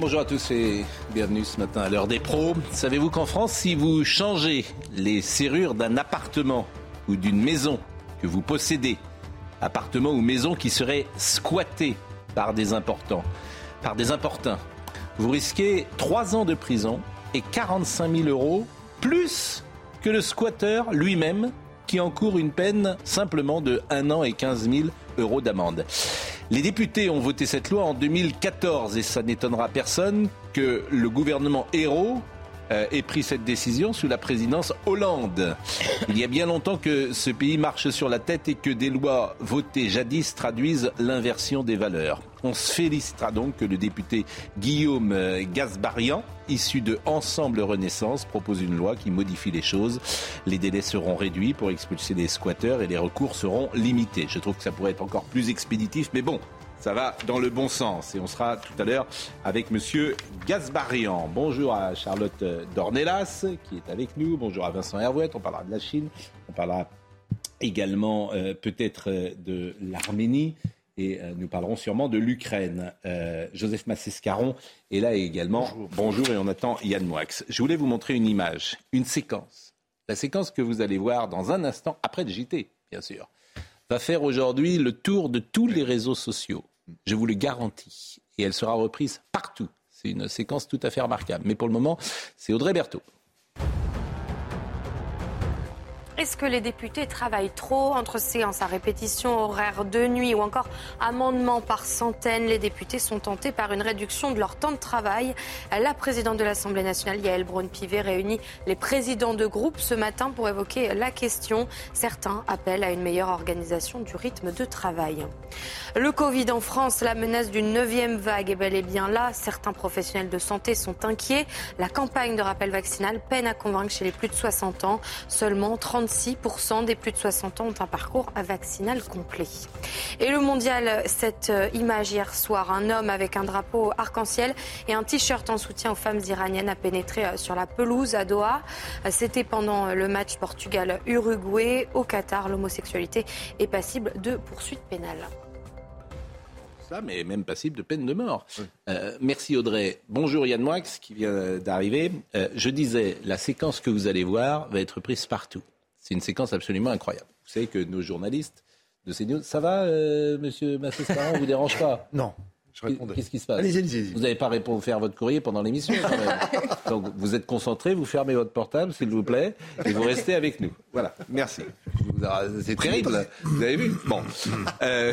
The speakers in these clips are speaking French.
Bonjour à tous et bienvenue ce matin à l'heure des pros. Savez-vous qu'en France, si vous changez les serrures d'un appartement ou d'une maison que vous possédez, appartement ou maison qui serait squatté par des importants, par des importuns, vous risquez 3 ans de prison et 45 000 euros plus que le squatteur lui-même qui encourt une peine simplement de 1 an et 15 000 euros d'amende. Les députés ont voté cette loi en 2014 et ça n'étonnera personne que le gouvernement héros ait pris cette décision sous la présidence Hollande. Il y a bien longtemps que ce pays marche sur la tête et que des lois votées jadis traduisent l'inversion des valeurs. On se félicitera donc que le député Guillaume euh, Gasbarian, issu de Ensemble Renaissance, propose une loi qui modifie les choses. Les délais seront réduits pour expulser les squatteurs et les recours seront limités. Je trouve que ça pourrait être encore plus expéditif, mais bon, ça va dans le bon sens. Et on sera tout à l'heure avec Monsieur Gasbarian. Bonjour à Charlotte Dornelas qui est avec nous. Bonjour à Vincent Hervouette. On parlera de la Chine. On parlera également euh, peut-être euh, de l'Arménie. Et euh, nous parlerons sûrement de l'Ukraine. Euh, Joseph Massescaron est là également. Bonjour. et on attend Yann Moix. Je voulais vous montrer une image, une séquence. La séquence que vous allez voir dans un instant, après le JT, bien sûr, va faire aujourd'hui le tour de tous les réseaux sociaux. Je vous le garantis. Et elle sera reprise partout. C'est une séquence tout à fait remarquable. Mais pour le moment, c'est Audrey Berthaud. Est-ce que les députés travaillent trop entre séances à répétition, horaires de nuit ou encore amendements par centaines? Les députés sont tentés par une réduction de leur temps de travail. La présidente de l'Assemblée nationale, Yael Braun-Pivet, réunit les présidents de groupe ce matin pour évoquer la question. Certains appellent à une meilleure organisation du rythme de travail. Le Covid en France, la menace d'une neuvième vague est bel et bien là. Certains professionnels de santé sont inquiets. La campagne de rappel vaccinal peine à convaincre chez les plus de 60 ans. Seulement 36% des plus de 60 ans ont un parcours vaccinal complet. Et le mondial, cette euh, image hier soir, un homme avec un drapeau arc-en-ciel et un t-shirt en soutien aux femmes iraniennes a pénétré euh, sur la pelouse à Doha. Euh, C'était pendant le match Portugal-Uruguay. Au Qatar, l'homosexualité est passible de poursuites pénales ça, mais même passible de peine de mort. Euh, merci Audrey. Bonjour Yann Moix qui vient d'arriver. Euh, je disais, la séquence que vous allez voir va être prise partout. C'est une séquence absolument incroyable. Vous savez que nos journalistes de CNews, ça va, euh, monsieur Massescaron, vous dérange pas? Non. Je répondais. Qu'est-ce qui se passe. Vous n'avez pas répondu faire votre courrier pendant l'émission. Donc vous êtes concentré, vous fermez votre portable, s'il vous plaît, et vous restez avec nous. Voilà, merci. C'est terrible. Vous avez vu Bon. Euh,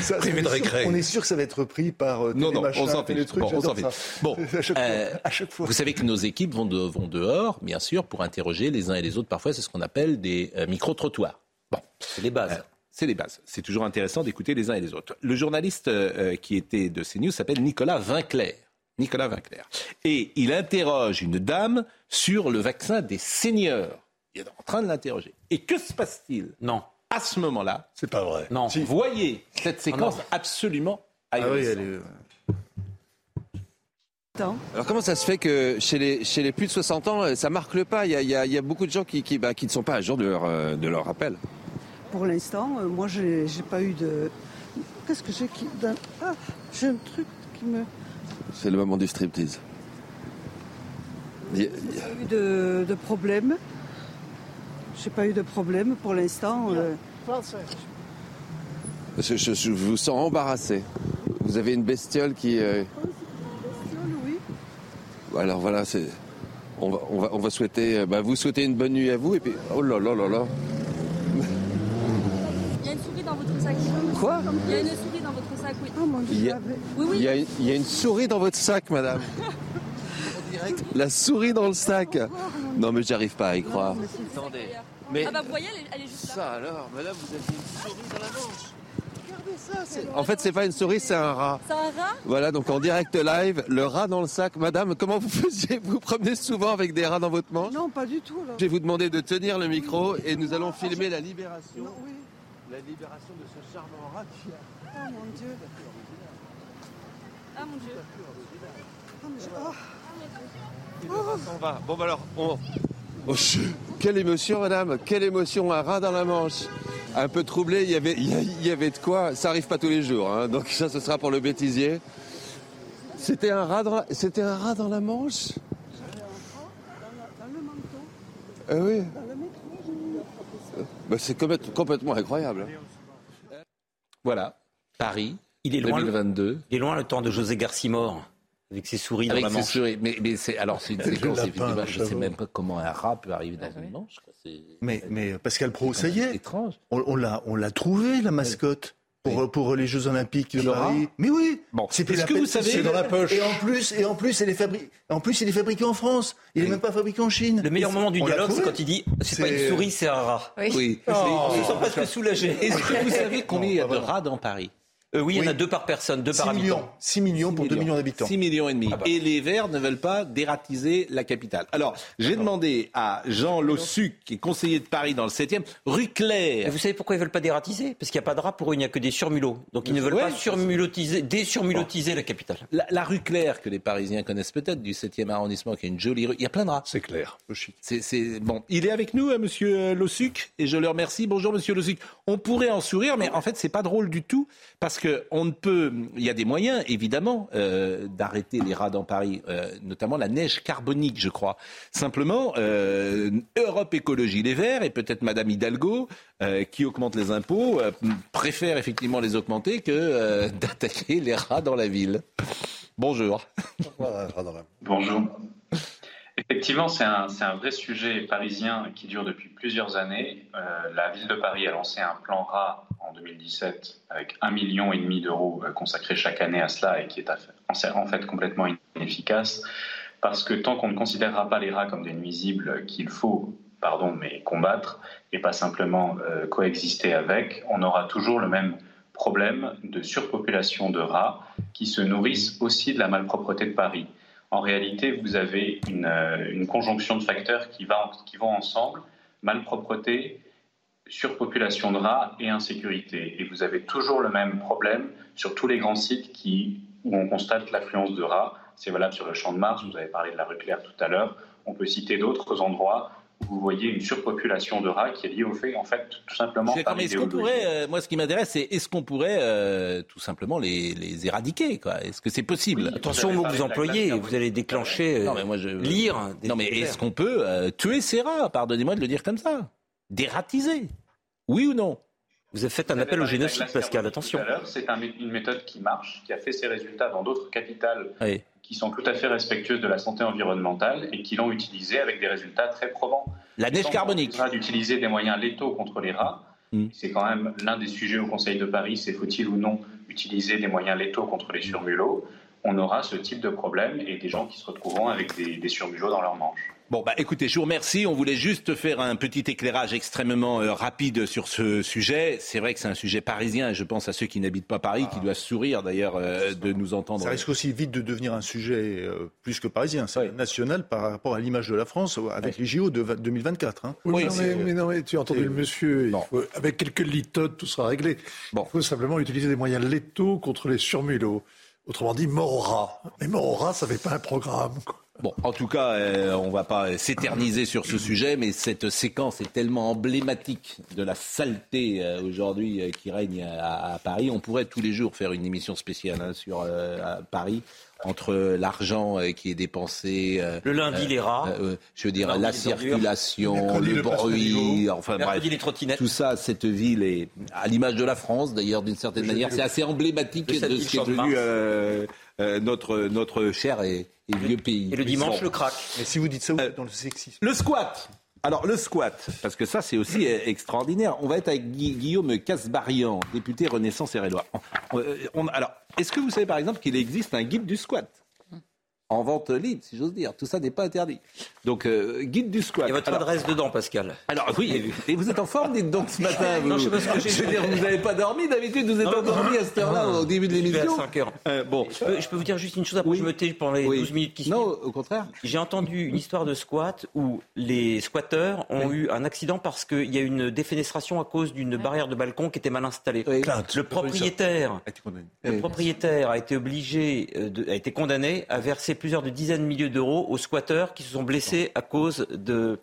Ça, on, de est sûr, récré. on est sûr que ça va être repris par euh, Non, non, on s'en fiche. trucs, Bon, on s'en fiche. Bon, à chaque, euh, fois, à chaque fois. Vous savez que nos équipes vont, de- vont dehors, bien sûr, pour interroger les uns et les autres. Parfois, c'est ce qu'on appelle des euh, micro-trottoirs. Bon. C'est les bases. Euh, c'est les bases. C'est toujours intéressant d'écouter les uns et les autres. Le journaliste euh, qui était de CNews s'appelle Nicolas Vinclair. Nicolas Vinclair. Et il interroge une dame sur le vaccin des seniors. Il est en train de l'interroger. Et que se passe-t-il Non. à ce moment-là C'est pas vrai. Non. Si. Voyez cette séquence non. absolument Ah oui, ahurissante. elle est... Alors comment ça se fait que chez les, chez les plus de 60 ans, euh, ça marque le pas? Il y, a, il y a- il y a beaucoup de gens qui, qui, bah, qui ne sont pas à jour de leur, euh, de leur rappel. Pour l'instant, euh, moi, j'ai j'ai pas eu de. Qu'est-ce que j'ai qui. Ah, j'ai un truc qui me. C'est le moment du striptease. A- Pas eu de, de problème. J'ai pas eu de problème pour l'instant. euh. je, je- je vous sens embarrassé. Vous avez une bestiole qui... euh, Oui. Alors voilà, c'est... On va, on, va, on va souhaiter... euh, Bah, vous souhaitez une bonne nuit à vous et puis... Oh là là là là Il y a une souris dans votre sac. Quoi Il y a une souris dans votre sac, oui. Oh mon Dieu. Il y a- j'avais- Oui, oui. il y, a, une- il y a une souris dans votre sac, madame. La souris dans le sac. Non mais j'arrive pas à y croire. Attendez. Mais Ah bah vous voyez, elle est, elle est juste là. ça alors, madame, vous avez une souris dans la manche. ça, c'est En fait, c'est pas une souris, c'est un rat. C'est un rat? Voilà, donc en direct live, le rat dans le sac. Madame, comment vous faisiez Vous vous promenez souvent avec des rats dans votre manche? Non, pas du tout. Là. Je vais vous demander de tenir le micro et nous allons filmer la libération. Non, oui. La libération de ce charmant rat qui a... Oh mon Dieu. Ah mon dieu. Oh, j'ai- oh. Et le rat s'en va. Bon, bah alors, on... Oh. Quelle émotion, madame Quelle émotion, un rat dans la manche Un peu troublé, il y avait, il y avait de quoi. Ça arrive pas tous les jours, hein. donc ça, ce sera pour le bêtisier. C'était un rat dans la, c'était un rat dans la manche? Dans le manteau, Ah oui dans le métro, j'ai Bah, C'est complète- complètement incroyable. Voilà, Paris, Il est loin, le, 2022. il est loin le temps de José Garcimore, avec ses souris Avec dans la ses manche. souris. Mais, mais c'est alors c'est une le séquence le Je ne sais même pas comment un rat peut arriver dans une manche. quoi. C'est Mais, mais Pascal Pro, ça y c'est est, étrange. on, on l'a, on l'a trouvé la mascotte pour, pour les Jeux Olympiques de Paris. Mais oui. Bon, C'était la que vous savez- dans la poche. Et en plus, et en plus, elle est fabri- en plus, il est fabriqué en France. Il est même pas fabriqué en Chine. Le meilleur moment du dialogue, c'est quand il dit c'est pas une souris, c'est un rat. Oui. On se sent presque soulagé. Est-ce que vous savez combien il y a de rats dans Paris? Euh, oui, il y en a Oui. deux par personne, deux par 6 habitant. millions, 6 millions pour 2 millions d'habitants. 6 millions et demi. Ah bah. Et les Verts ne veulent pas dératiser la capitale. Alors, j'ai demandé à Jean Lossuc, qui est conseiller de Paris dans le 7e, rue Et Claire. vous savez pourquoi ils veulent pas dératiser? Parce qu'il n'y a pas de rat pour eux, il n'y a que des surmulots. Donc ils ne veulent Ouais. pas surmulotiser, désurmulotiser la capitale. La, la rue Claire, que les Parisiens connaissent peut-être, du 7e arrondissement, qui est une jolie rue. Il y a plein de rats. C'est clair. C'est, bon. Il est avec nous, euh, Monsieur euh, Lossuc, et je le remercie. Bonjour, Monsieur Lossuc. On pourrait en sourire, mais en fait, c'est pas drôle du tout, parce que on ne peut. Il y a des moyens, évidemment, euh, d'arrêter les rats dans Paris, euh, notamment la neige carbonique, je crois. Simplement, euh, Europe Écologie Les Verts et peut-être Madame Hidalgo, euh, qui augmente les impôts, euh, préfèrent effectivement les augmenter que euh, d'attaquer les rats dans la ville. Bonjour. Bonjour. Effectivement, c'est un, vrai sujet parisien qui dure depuis plusieurs années. Euh, la ville de Paris a lancé un plan rat en 2017 avec un million et demi d'euros euh, consacrés chaque année à cela et qui est en fait complètement inefficace parce que tant qu'on ne considérera pas les rats comme des nuisibles qu'il faut, pardon, mais combattre et pas simplement euh, coexister avec, on aura toujours le même problème de surpopulation de rats qui se nourrissent aussi de la malpropreté de Paris. En réalité, vous avez une, euh, conjonction de facteurs qui, vont ensemble, malpropreté, surpopulation de rats et insécurité. Et vous avez toujours le même problème sur tous les grands sites où on constate l'affluence de rats. C'est valable sur le Champ de Mars, vous avez parlé de la rue Claire tout à l'heure. On peut citer d'autres endroits vous voyez une surpopulation de rats qui est liée au fait, en fait, tout simplement par est-ce qu'on pourrait, euh, moi ce qui m'intéresse, c'est est-ce qu'on pourrait euh, tout simplement les, les éradiquer quoi? Est-ce que c'est possible? Attention aux mots que vous employez, vous allez déclencher, euh, Non mais moi je lire. des Non mais est-ce qu'on peut euh, tuer ces rats? Pardonnez-moi de le dire comme ça. Dératiser Oui ou non? Vous avez fait un Vous appel au génocide, Pascal, attention. C'est un- une méthode qui marche, qui a fait ses résultats dans d'autres capitales Oui. Qui sont tout à fait respectueuses de la santé environnementale et qui l'ont utilisé avec des résultats très probants. La neige carbonique. d'utiliser des moyens létaux contre les rats. Mm. C'est quand même l'un des sujets au Conseil de Paris, c'est faut-il ou non utiliser des moyens létaux contre les surmulots On aura ce type de problème et des gens qui se retrouveront avec des, des surmulots dans leurs manches. Bon, bah écoutez, je vous remercie. On voulait juste faire un petit éclairage extrêmement euh, rapide sur ce sujet. C'est vrai que c'est un sujet parisien et je pense à ceux qui n'habitent pas Paris, qui doivent sourire d'ailleurs euh, de nous entendre. Ça risque aussi vite de devenir un sujet euh, plus que parisien, c'est national par rapport à l'image de la France avec les JO de va- 2024. hein. Oui, Oui, non, c'est- mais, mais non, mais tu as entendu le monsieur. il Bon. faut- avec quelques litotes, tout sera réglé. Bon. Il faut simplement utiliser des moyens létaux contre les surmulots. Autrement dit, mort au rat. Mais mort au rat, ça fait pas un programme. quoi. Bon, en tout cas, euh, on va pas s'éterniser sur ce sujet, mais cette séquence est tellement emblématique de la saleté euh, aujourd'hui euh, qui règne à, à Paris. On pourrait tous les jours faire une émission spéciale hein, sur euh, à Paris entre l'argent euh, qui est dépensé. euh, Le lundi, les rats. euh, je veux dire, la circulation, le le bruit, enfin bref. les trottinettes. Tout ça, cette ville est à l'image de la France, d'ailleurs, d'une certaine manière. C'est assez emblématique de ce qui est devenu euh, euh, notre, notre cher et, et vieux pays. Et le dimanche, le crack. Mais si vous dites ça, vous Euh, êtes dans le sexisme. Le squat. Alors le squat, parce que ça c'est aussi euh, extraordinaire. On va être avec Gui- Guillaume Casbarian, député Renaissance et on- alors, est-ce que vous savez par exemple qu'il existe un guide du squat? En vente libre, si j'ose dire. Tout ça n'est pas interdit. Donc, euh, guide du squat. Il y a votre Alors- adresse dedans, Pascal. Alors oui, et vous êtes en forme, dites donc ce matin. Vous. Non, je sais pas ce que j'ai Je veux dire, vous n'avez pas dormi d'habitude, vous êtes endormi à cette heure-là au début de vais à l'émission. 5 heures. Euh, bon, Je peux, je peux vous dire juste une chose après Oui. je me tais pendant les Oui. 12 minutes qui suivent. non, au contraire. J'ai entendu une histoire de squat où les squatteurs ont eu un accident parce qu'il y a eu une défenestration à cause d'une barrière de balcon qui était mal installée. Oui. Le propriétaire, le Oui. propriétaire a été obligé, euh, de- a été condamné à verser plusieurs de dizaines de milliers d'euros aux squatteurs qui se sont blessés à cause de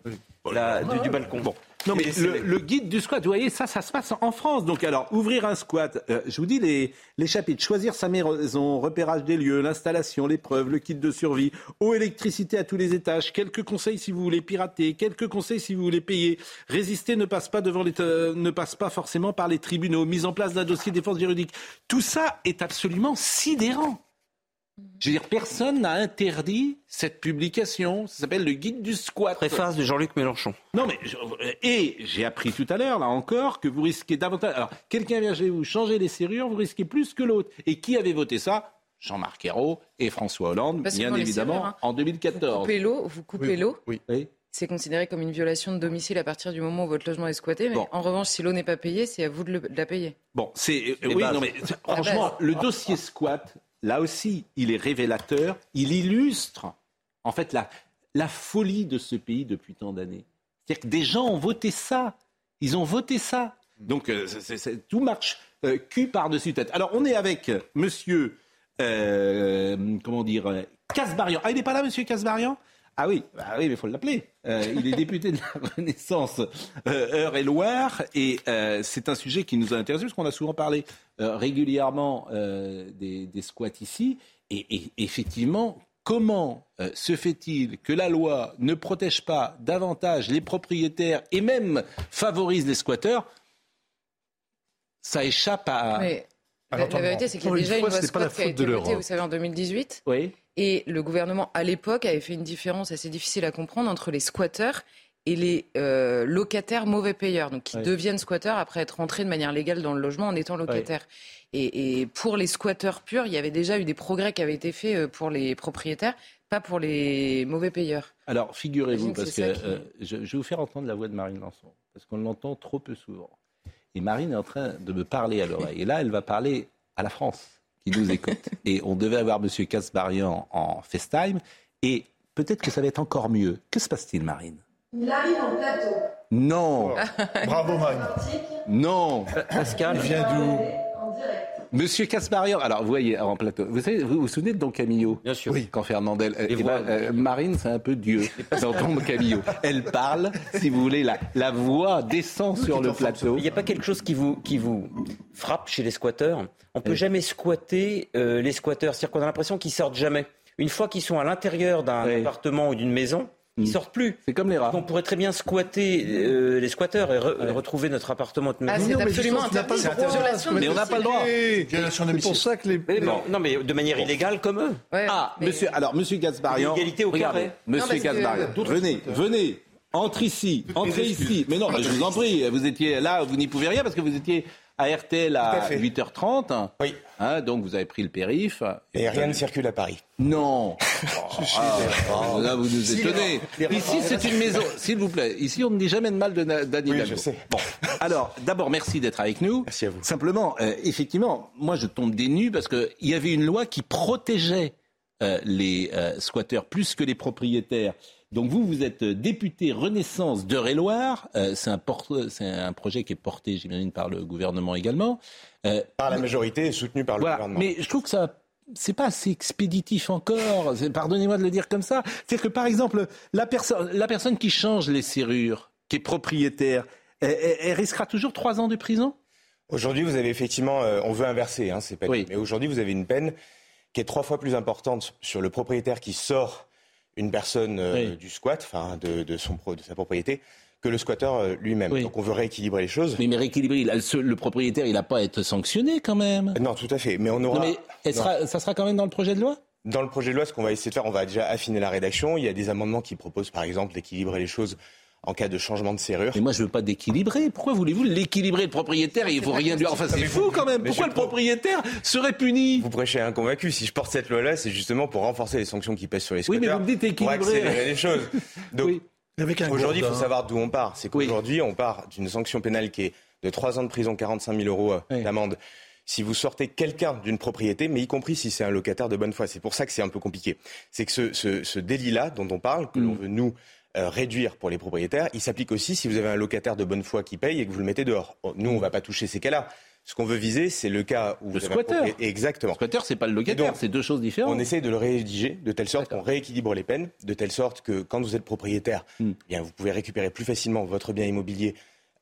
la- du, du balcon. Non, mais le, le guide du squat, vous voyez, ça, ça se passe en France. Donc, alors, ouvrir un squat, euh, je vous dis les, les chapitres. Choisir sa maison, repérage des lieux, l'installation, les preuves, le kit de survie, eau, électricité à tous les étages. Quelques conseils si vous voulez pirater, quelques conseils si vous voulez payer. Résister ne passe pas devant les, euh, ne passe pas forcément par les tribunaux. Mise en place d'un dossier de défense juridique. Tout ça est absolument sidérant. Je veux dire, personne n'a interdit cette publication. Ça s'appelle le guide du squat. Préface de Jean-Luc Mélenchon. Non, mais je- et j'ai appris tout à l'heure, là encore, que vous risquez davantage. Alors, quelqu'un vient chez vous changer les serrures, vous risquez plus que l'autre. Et qui avait voté ça? Jean-Marc Ayrault et François Hollande, Parce bien évidemment, serrures, hein. en Vous 2014. coupez l'eau, vous coupez l'eau. Oui. C'est considéré comme une violation de domicile à partir du moment où votre logement est squatté. Mais Bon. en revanche, si l'eau n'est pas payée, c'est à vous de, le- de la payer. Bon, c'est euh, Les oui, bases. non mais franchement, le dossier squat, là aussi, il est révélateur. Il illustre en fait la folie de ce pays depuis tant d'années. C'est-à-dire que des gens ont voté ça. Ils ont voté ça. Donc euh, tout marche euh, cul par-dessus tête. Alors on est avec euh, Monsieur comment dire Casbarian. Ah il n'est pas là, Monsieur Casbarian? Ah oui, bah oui, mais il faut l'appeler. Euh, il est député de la Renaissance euh, Eure-et-Loire et euh, c'est un sujet qui nous a intéressé parce qu'on a souvent parlé euh, régulièrement des, squats ici et, effectivement, comment se fait-il que la loi ne protège pas davantage les propriétaires et même favorise les squatteurs? Ça échappe à... À la, la vérité, c'est qu'il y a déjà une loi c'est pas la squat qui a été votée, vous savez, en 2018. Oui. Et le gouvernement, à l'époque, avait fait une différence assez difficile à comprendre entre les squatteurs et les euh, locataires mauvais payeurs, donc qui deviennent squatteurs après être rentrés de manière légale dans le logement en étant locataires. Et, et pour les squatteurs purs, il y avait déjà eu des progrès qui avaient été faits euh, pour les propriétaires, pas pour les mauvais payeurs. Alors, figurez-vous, que parce que qui- euh, je, je vais vous faire entendre la voix de Marine Lançon, parce qu'on l'entend trop peu souvent. Et Marine est en train de me parler à l'oreille. Et là, elle va parler à la France, qui nous écoute. Et on devait avoir M. Casbarian en FaceTime. Et peut-être que ça va être encore mieux. Que se passe-t-il, Marine? Il arrive en plateau. Non Bravo, Marine. Non Pascal, Il vient d'où? En direct. Monsieur Casbarian, alors vous voyez en plateau, vous savez, vous vous souvenez de Don Camillo? Bien sûr. Oui. Quand Fernandel. euh, Les eh ben, euh, Marine, c'est un peu Dieu dans Don Camillo. Elle parle, si vous voulez, la, la voix descend sur le plateau. Il n'y a pas quelque chose qui vous, qui vous frappe chez les squatteurs? On peut jamais squatter euh, les squatteurs. C'est-à-dire qu'on a l'impression qu'ils sortent jamais. Une fois qu'ils sont à l'intérieur d'un Oui. appartement ou d'une maison. Ils sortent plus. C'est comme les rats. On pourrait très bien squatter euh, les squatteurs et re- retrouver notre appartement. de Ah, c'est mais absolument interdit. Mais on n'a pas le droit. C'est pour ça que les. Mais non, non, mais de manière illégale comme eux. Ouais, Ah, mais- monsieur, alors, monsieur Gasparian. L'égalité au regardez, carré. Monsieur Gasparian, venez, venez. Entre ici, entrez ici. Mais non, je vous en prie, vous étiez là, vous n'y pouvez rien parce que vous étiez à RTL à, à fait. 8h30. Oui. Hein, donc vous avez pris le périph. Et rien ne circule à Paris. Non. Ah, là, vous nous étonnez. Ici, c'est une maison. S'il vous plaît, ici, on ne dit jamais de mal d'Anne Oui, je sais. Bon, alors, d'abord, merci d'être avec nous. Merci à vous. Simplement, euh, effectivement, moi, je tombe des nues parce qu'il y avait une loi qui protégeait euh, les euh, squatteurs plus que les propriétaires. Donc vous, vous êtes député Renaissance d'Eure-et-Loire. Euh, c'est un, projet qui est porté, j'imagine, par le gouvernement également. Euh, Par la majorité et soutenu par le voilà. gouvernement. Mais je trouve que ça. C'est pas assez expéditif encore. Pardonnez-moi de le dire comme ça. C'est que par exemple, la personne, la personne qui change les serrures, qui est propriétaire, elle, elle- elle risquera toujours trois ans de prison? Aujourd'hui, vous avez effectivement, euh, on veut inverser hein, ces peines. Oui. Mais aujourd'hui, vous avez une peine qui est trois fois plus importante sur le propriétaire qui sort une personne euh, Oui. du squat, enfin de, de son de sa propriété, que le squatteur euh, lui-même. Oui. Donc on veut rééquilibrer les choses. Mais, mais rééquilibrer, il a- le, le propriétaire, il n'a pas à être sanctionné quand même. Non, tout à fait. Mais on aura. Non, mais sera- ça sera quand même dans le projet de loi? Dans le projet de loi, ce qu'on va essayer de faire, on va déjà affiner la rédaction. Il y a des amendements qui proposent, par exemple, d'équilibrer les choses en cas de changement de serrure. Mais moi, je veux pas d'équilibrer. Pourquoi voulez-vous l'équilibrer, le propriétaire? Il faut rien lui. Enfin, c'est fou quand même. Pourquoi le propriétaire serait puni? Vous prêchez un convaincu. Si je porte cette loi-là, c'est justement pour renforcer les sanctions qui pèsent sur les Oui, squatteurs. mais vous me dites Pour équilibrer. accélérer les choses. Donc, aujourd'hui, il faut savoir d'où on part. C'est qu'aujourd'hui, on part d'une sanction pénale qui est de 3 ans de prison, 45 000 euros euh, d'amende. Si vous sortez quelqu'un d'une propriété, mais y compris si c'est un locataire de bonne foi, c'est pour ça que c'est un peu compliqué. C'est que ce, ce- ce délit-là dont on parle, que Mm. l'on veut nous réduire pour les propriétaires, il s'applique aussi si vous avez un locataire de bonne foi qui paye et que vous le mettez dehors. Bon, Nous, on va pas toucher ces cas-là. Ce qu'on veut viser, c'est le cas où Le vous avez un squatteur. propriétaire- Exactement. Le squatteur, c'est pas le locataire, c'est deux choses différentes. On essaye de le rédiger de telle sorte qu'on rééquilibre les peines, de telle sorte que quand vous êtes propriétaire, Hmm. eh bien, vous pouvez récupérer plus facilement votre bien immobilier.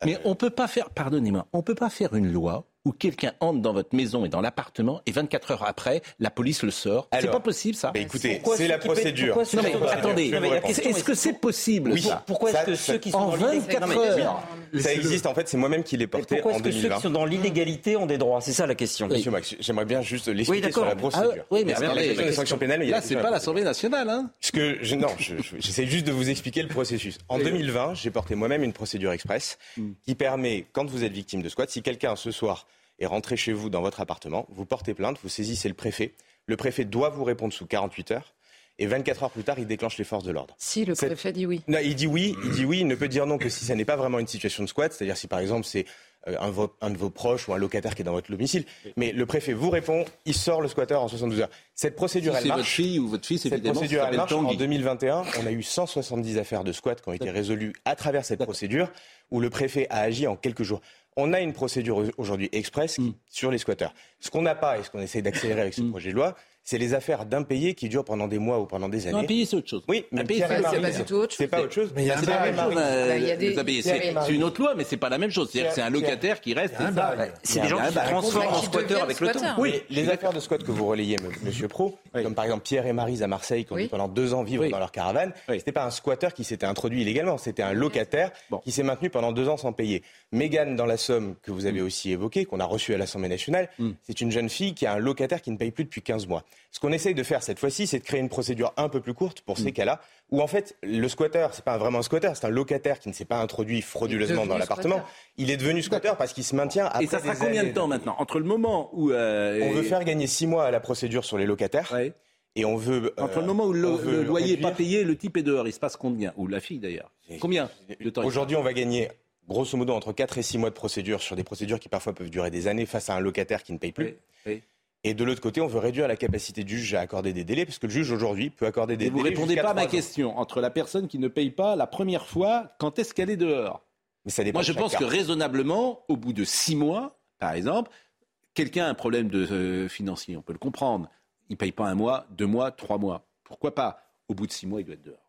Mais on peut pas faire, pardonnez-moi, on peut pas faire une loi où quelqu'un entre dans votre maison et dans l'appartement et 24 heures après, la police le sort. C'est pas possible ça. bah, écoutez, Pourquoi c'est la procédure. pourquoi Non, mais attendez, est-ce que c'est possible Oui. ça Pourquoi est-ce que ça- ceux qui sont en dans l'illégalité- 24 Non, mais bien sûr. heures Ça existe, en fait, c'est moi-même qui l'ai porté Pourquoi en est-ce que ceux 2020. qui sont dans l'illégalité ont des droits? C'est ça la question. Monsieur Max, j'aimerais bien juste l'expliquer d'accord. sur la procédure. Ah, oui, mais que la question a Là, c'est pas l'Assemblée nationale. Hein. Ce que je, non, je- je- j'essaie juste de vous expliquer le processus. En 2020, j'ai porté moi-même une procédure express qui permet, quand vous êtes victime de squat, si quelqu'un ce soir est rentré chez vous dans votre appartement, vous portez plainte, vous saisissez le préfet. Le préfet doit vous répondre sous 48 heures. Et 24 heures plus tard, il déclenche les forces de l'ordre. Si le Cette- préfet dit oui. Non, il dit oui, il dit oui, il ne peut dire non que si ça n'est pas vraiment une situation de squat, c'est-à-dire si par exemple c'est euh, un, de vos- un de vos proches ou un locataire qui est dans votre domicile. Mais le préfet vous répond, il sort le squatteur en 72 heures. Cette procédure, Si elle c'est marche. votre fille ou votre fils, Cette procédure, elle marche. En Tanguy. 2021, on a eu 170 affaires de squat qui ont été résolues à travers cette procédure où le préfet a agi en quelques jours. On a une procédure aujourd'hui express Hmm. sur les squatteurs. Ce qu'on n'a pas et ce qu'on essaie d'accélérer avec ce projet de loi, c'est les affaires d'impayés qui durent pendant des mois ou pendant des années. Non, impayé, c'est autre chose. Oui, mais c'est pas- du tout autre C'est pas autre chose. Mais il y a un C'est pas la bail. même chose. euh, Bah, il y a des- impayés. C'est une autre loi, mais c'est pas la même chose. C'est-à-dire que c'est un locataire qui reste. C'est des gens qui se transforment en Qui squatteurs avec le temps. Oui, les affaires de squat que vous relayez, m- Monsieur Pro, comme par exemple Pierre et Marise à Marseille, qui ont dû pendant deux ans vivre dans leur caravane, c'était pas un squatteur qui s'était introduit illégalement, c'était un locataire qui s'est maintenu pendant deux ans sans payer. Mégane, dans la somme que vous avez Mm. aussi évoquée, qu'on a reçue à l'Assemblée nationale, c'est une jeune fille qui a un locataire qui ne paye plus depuis 15 mois. Ce qu'on essaye de faire cette fois-ci, c'est de créer une procédure un peu plus courte pour Mm. ces cas-là, où en fait, le squatteur, c'est pas vraiment un squatteur, c'est un locataire qui ne s'est pas introduit frauduleusement dans l'appartement. Il est devenu squatteur parce qu'il se maintient après Et ça sera des combien de temps maintenant? Entre le moment où. euh, on veut faire gagner six mois à la procédure sur les locataires. Ouais. Et on veut. Entre euh, le moment où le, le loyer n'est pas payé, le type est dehors, il se passe combien? Ou la fille d'ailleurs. Combien de temps Aujourd'hui, on va gagner grosso modo entre 4 et 6 mois de procédure sur des procédures qui parfois peuvent durer des années face à un locataire qui ne paye plus. Oui, oui. Et de l'autre côté, on veut réduire la capacité du juge à accorder des délais, parce que le juge aujourd'hui peut accorder des Et vous délais. répondez pas à ma ans. question. Entre la personne qui ne paye pas la première fois, quand est-ce qu'elle est dehors? Mais ça dépend Moi, je pense que raisonnablement, au bout de six mois, par exemple, quelqu'un a un problème de, euh, financier, on peut le comprendre. Il ne paye pas un mois, deux mois, trois mois. Pourquoi pas? Au bout de six mois, il doit être dehors.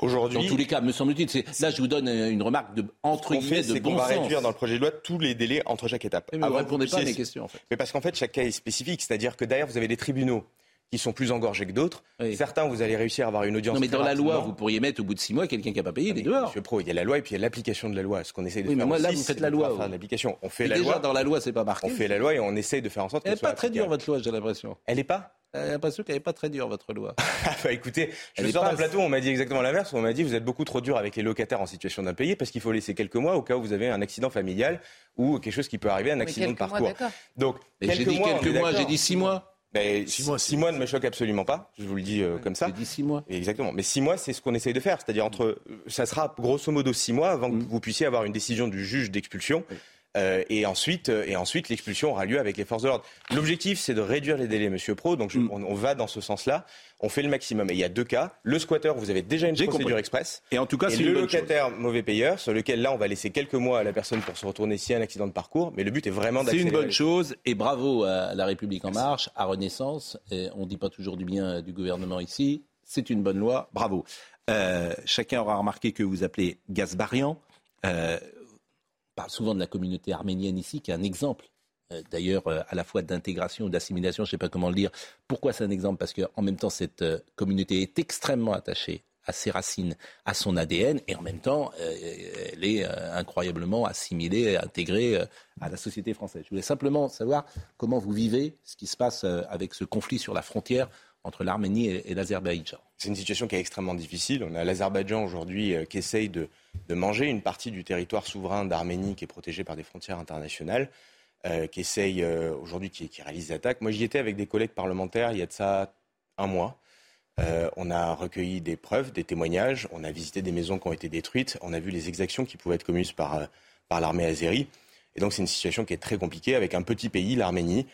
Aujourd'hui, Dans tous les cas, me semble-t-il, c'est- là, je vous donne euh, une remarque de, entre guillemets fait, de bon va sens. réduire dans le projet de loi tous les délais entre chaque étape. Mais vous ne répondez pas à mes questions, en fait. Mais parce qu'en fait, chaque cas est spécifique, c'est-à-dire que derrière, vous avez des tribunaux qui sont plus engorgés que d'autres. Oui. Certains, vous allez réussir à avoir une audience. Non, mais dans la loi, vous pourriez mettre au bout de six mois quelqu'un qui n'a pas payé, il est Mais, dehors. Monsieur Pro, il y a la loi et puis il y a l'application de la loi. Ce qu'on essaye de Oui, mais faire moi, là, vous faites la loi, faire l'application. On fait Et la déjà, loi. dans la loi, c'est pas marqué. On fait la loi et on essaye de faire en sorte Elle n'est pas très dure, votre loi, j'ai l'impression. Elle est pas J'ai l'impression qu'elle n'est pas très dure, votre loi. Ah bah écoutez, je Elle sors pas- d'un plateau, on m'a dit exactement l'inverse. On m'a dit vous êtes beaucoup trop dur avec les locataires en situation d'impayé parce qu'il faut laisser quelques mois au cas où vous avez un accident familial ou quelque chose qui peut arriver, un accident de mois, parcours. Donc Mais j'ai dit mois, quelques mois, j'ai dit six mois. Ben, six, mois, six mois ne me choque absolument pas. Je vous le dis euh, comme ça. J'ai dit six mois. Exactement. Mais six mois, c'est ce qu'on essaye de faire. C'est-à-dire entre, ça sera grosso modo six mois avant Mm. que vous puissiez avoir une décision du juge d'expulsion. Euh, et ensuite, euh, et ensuite l'expulsion aura lieu avec les forces de l'ordre. L'objectif, c'est de réduire les délais, Monsieur Pro. Donc, je- Mm. on, on va dans ce sens-là. On fait le maximum. Et il y a deux cas. Le squatteur, vous avez déjà une procédure compris. express. Et en tout cas, c'est le chose. locataire mauvais payeur, sur lequel là, on va laisser quelques mois à la personne pour se retourner s'il y a un accident de parcours. Mais le but est vraiment C'est d'accélérer. une bonne chose et bravo à La République En Marche, à Renaissance. Et on ne dit pas toujours du bien du gouvernement ici. C'est une bonne loi, bravo. Euh, chacun aura remarqué que vous appelez Gazbarian. Euh, on parle souvent de la communauté arménienne ici, qui est un exemple. euh, D'ailleurs, euh, à la fois d'intégration ou d'assimilation, je ne sais pas comment le dire. Pourquoi c'est un exemple? Parce qu'en même temps, cette euh, communauté est extrêmement attachée à ses racines, à son ADN, et en même temps, elle est incroyablement assimilée, intégrée à la société française. Je voulais simplement savoir comment vous vivez ce qui se passe avec ce conflit sur la frontière entre l'Arménie et, l'Azerbaïdjan. C'est une situation qui est extrêmement difficile. On a l'Azerbaïdjan aujourd'hui euh, qui essaye de, manger une partie du territoire souverain d'Arménie qui est protégé par des frontières internationales, euh, qui essaye euh, aujourd'hui, qui, réalise des attaques. Moi, j'y étais avec des collègues parlementaires il y a de ça un mois. on a recueilli des preuves, des témoignages, on a visité des maisons qui ont été détruites, on a vu les exactions qui pouvaient être commises par, par l'armée azérie. Et donc c'est une situation qui est très compliquée avec un petit pays, l'Arménie,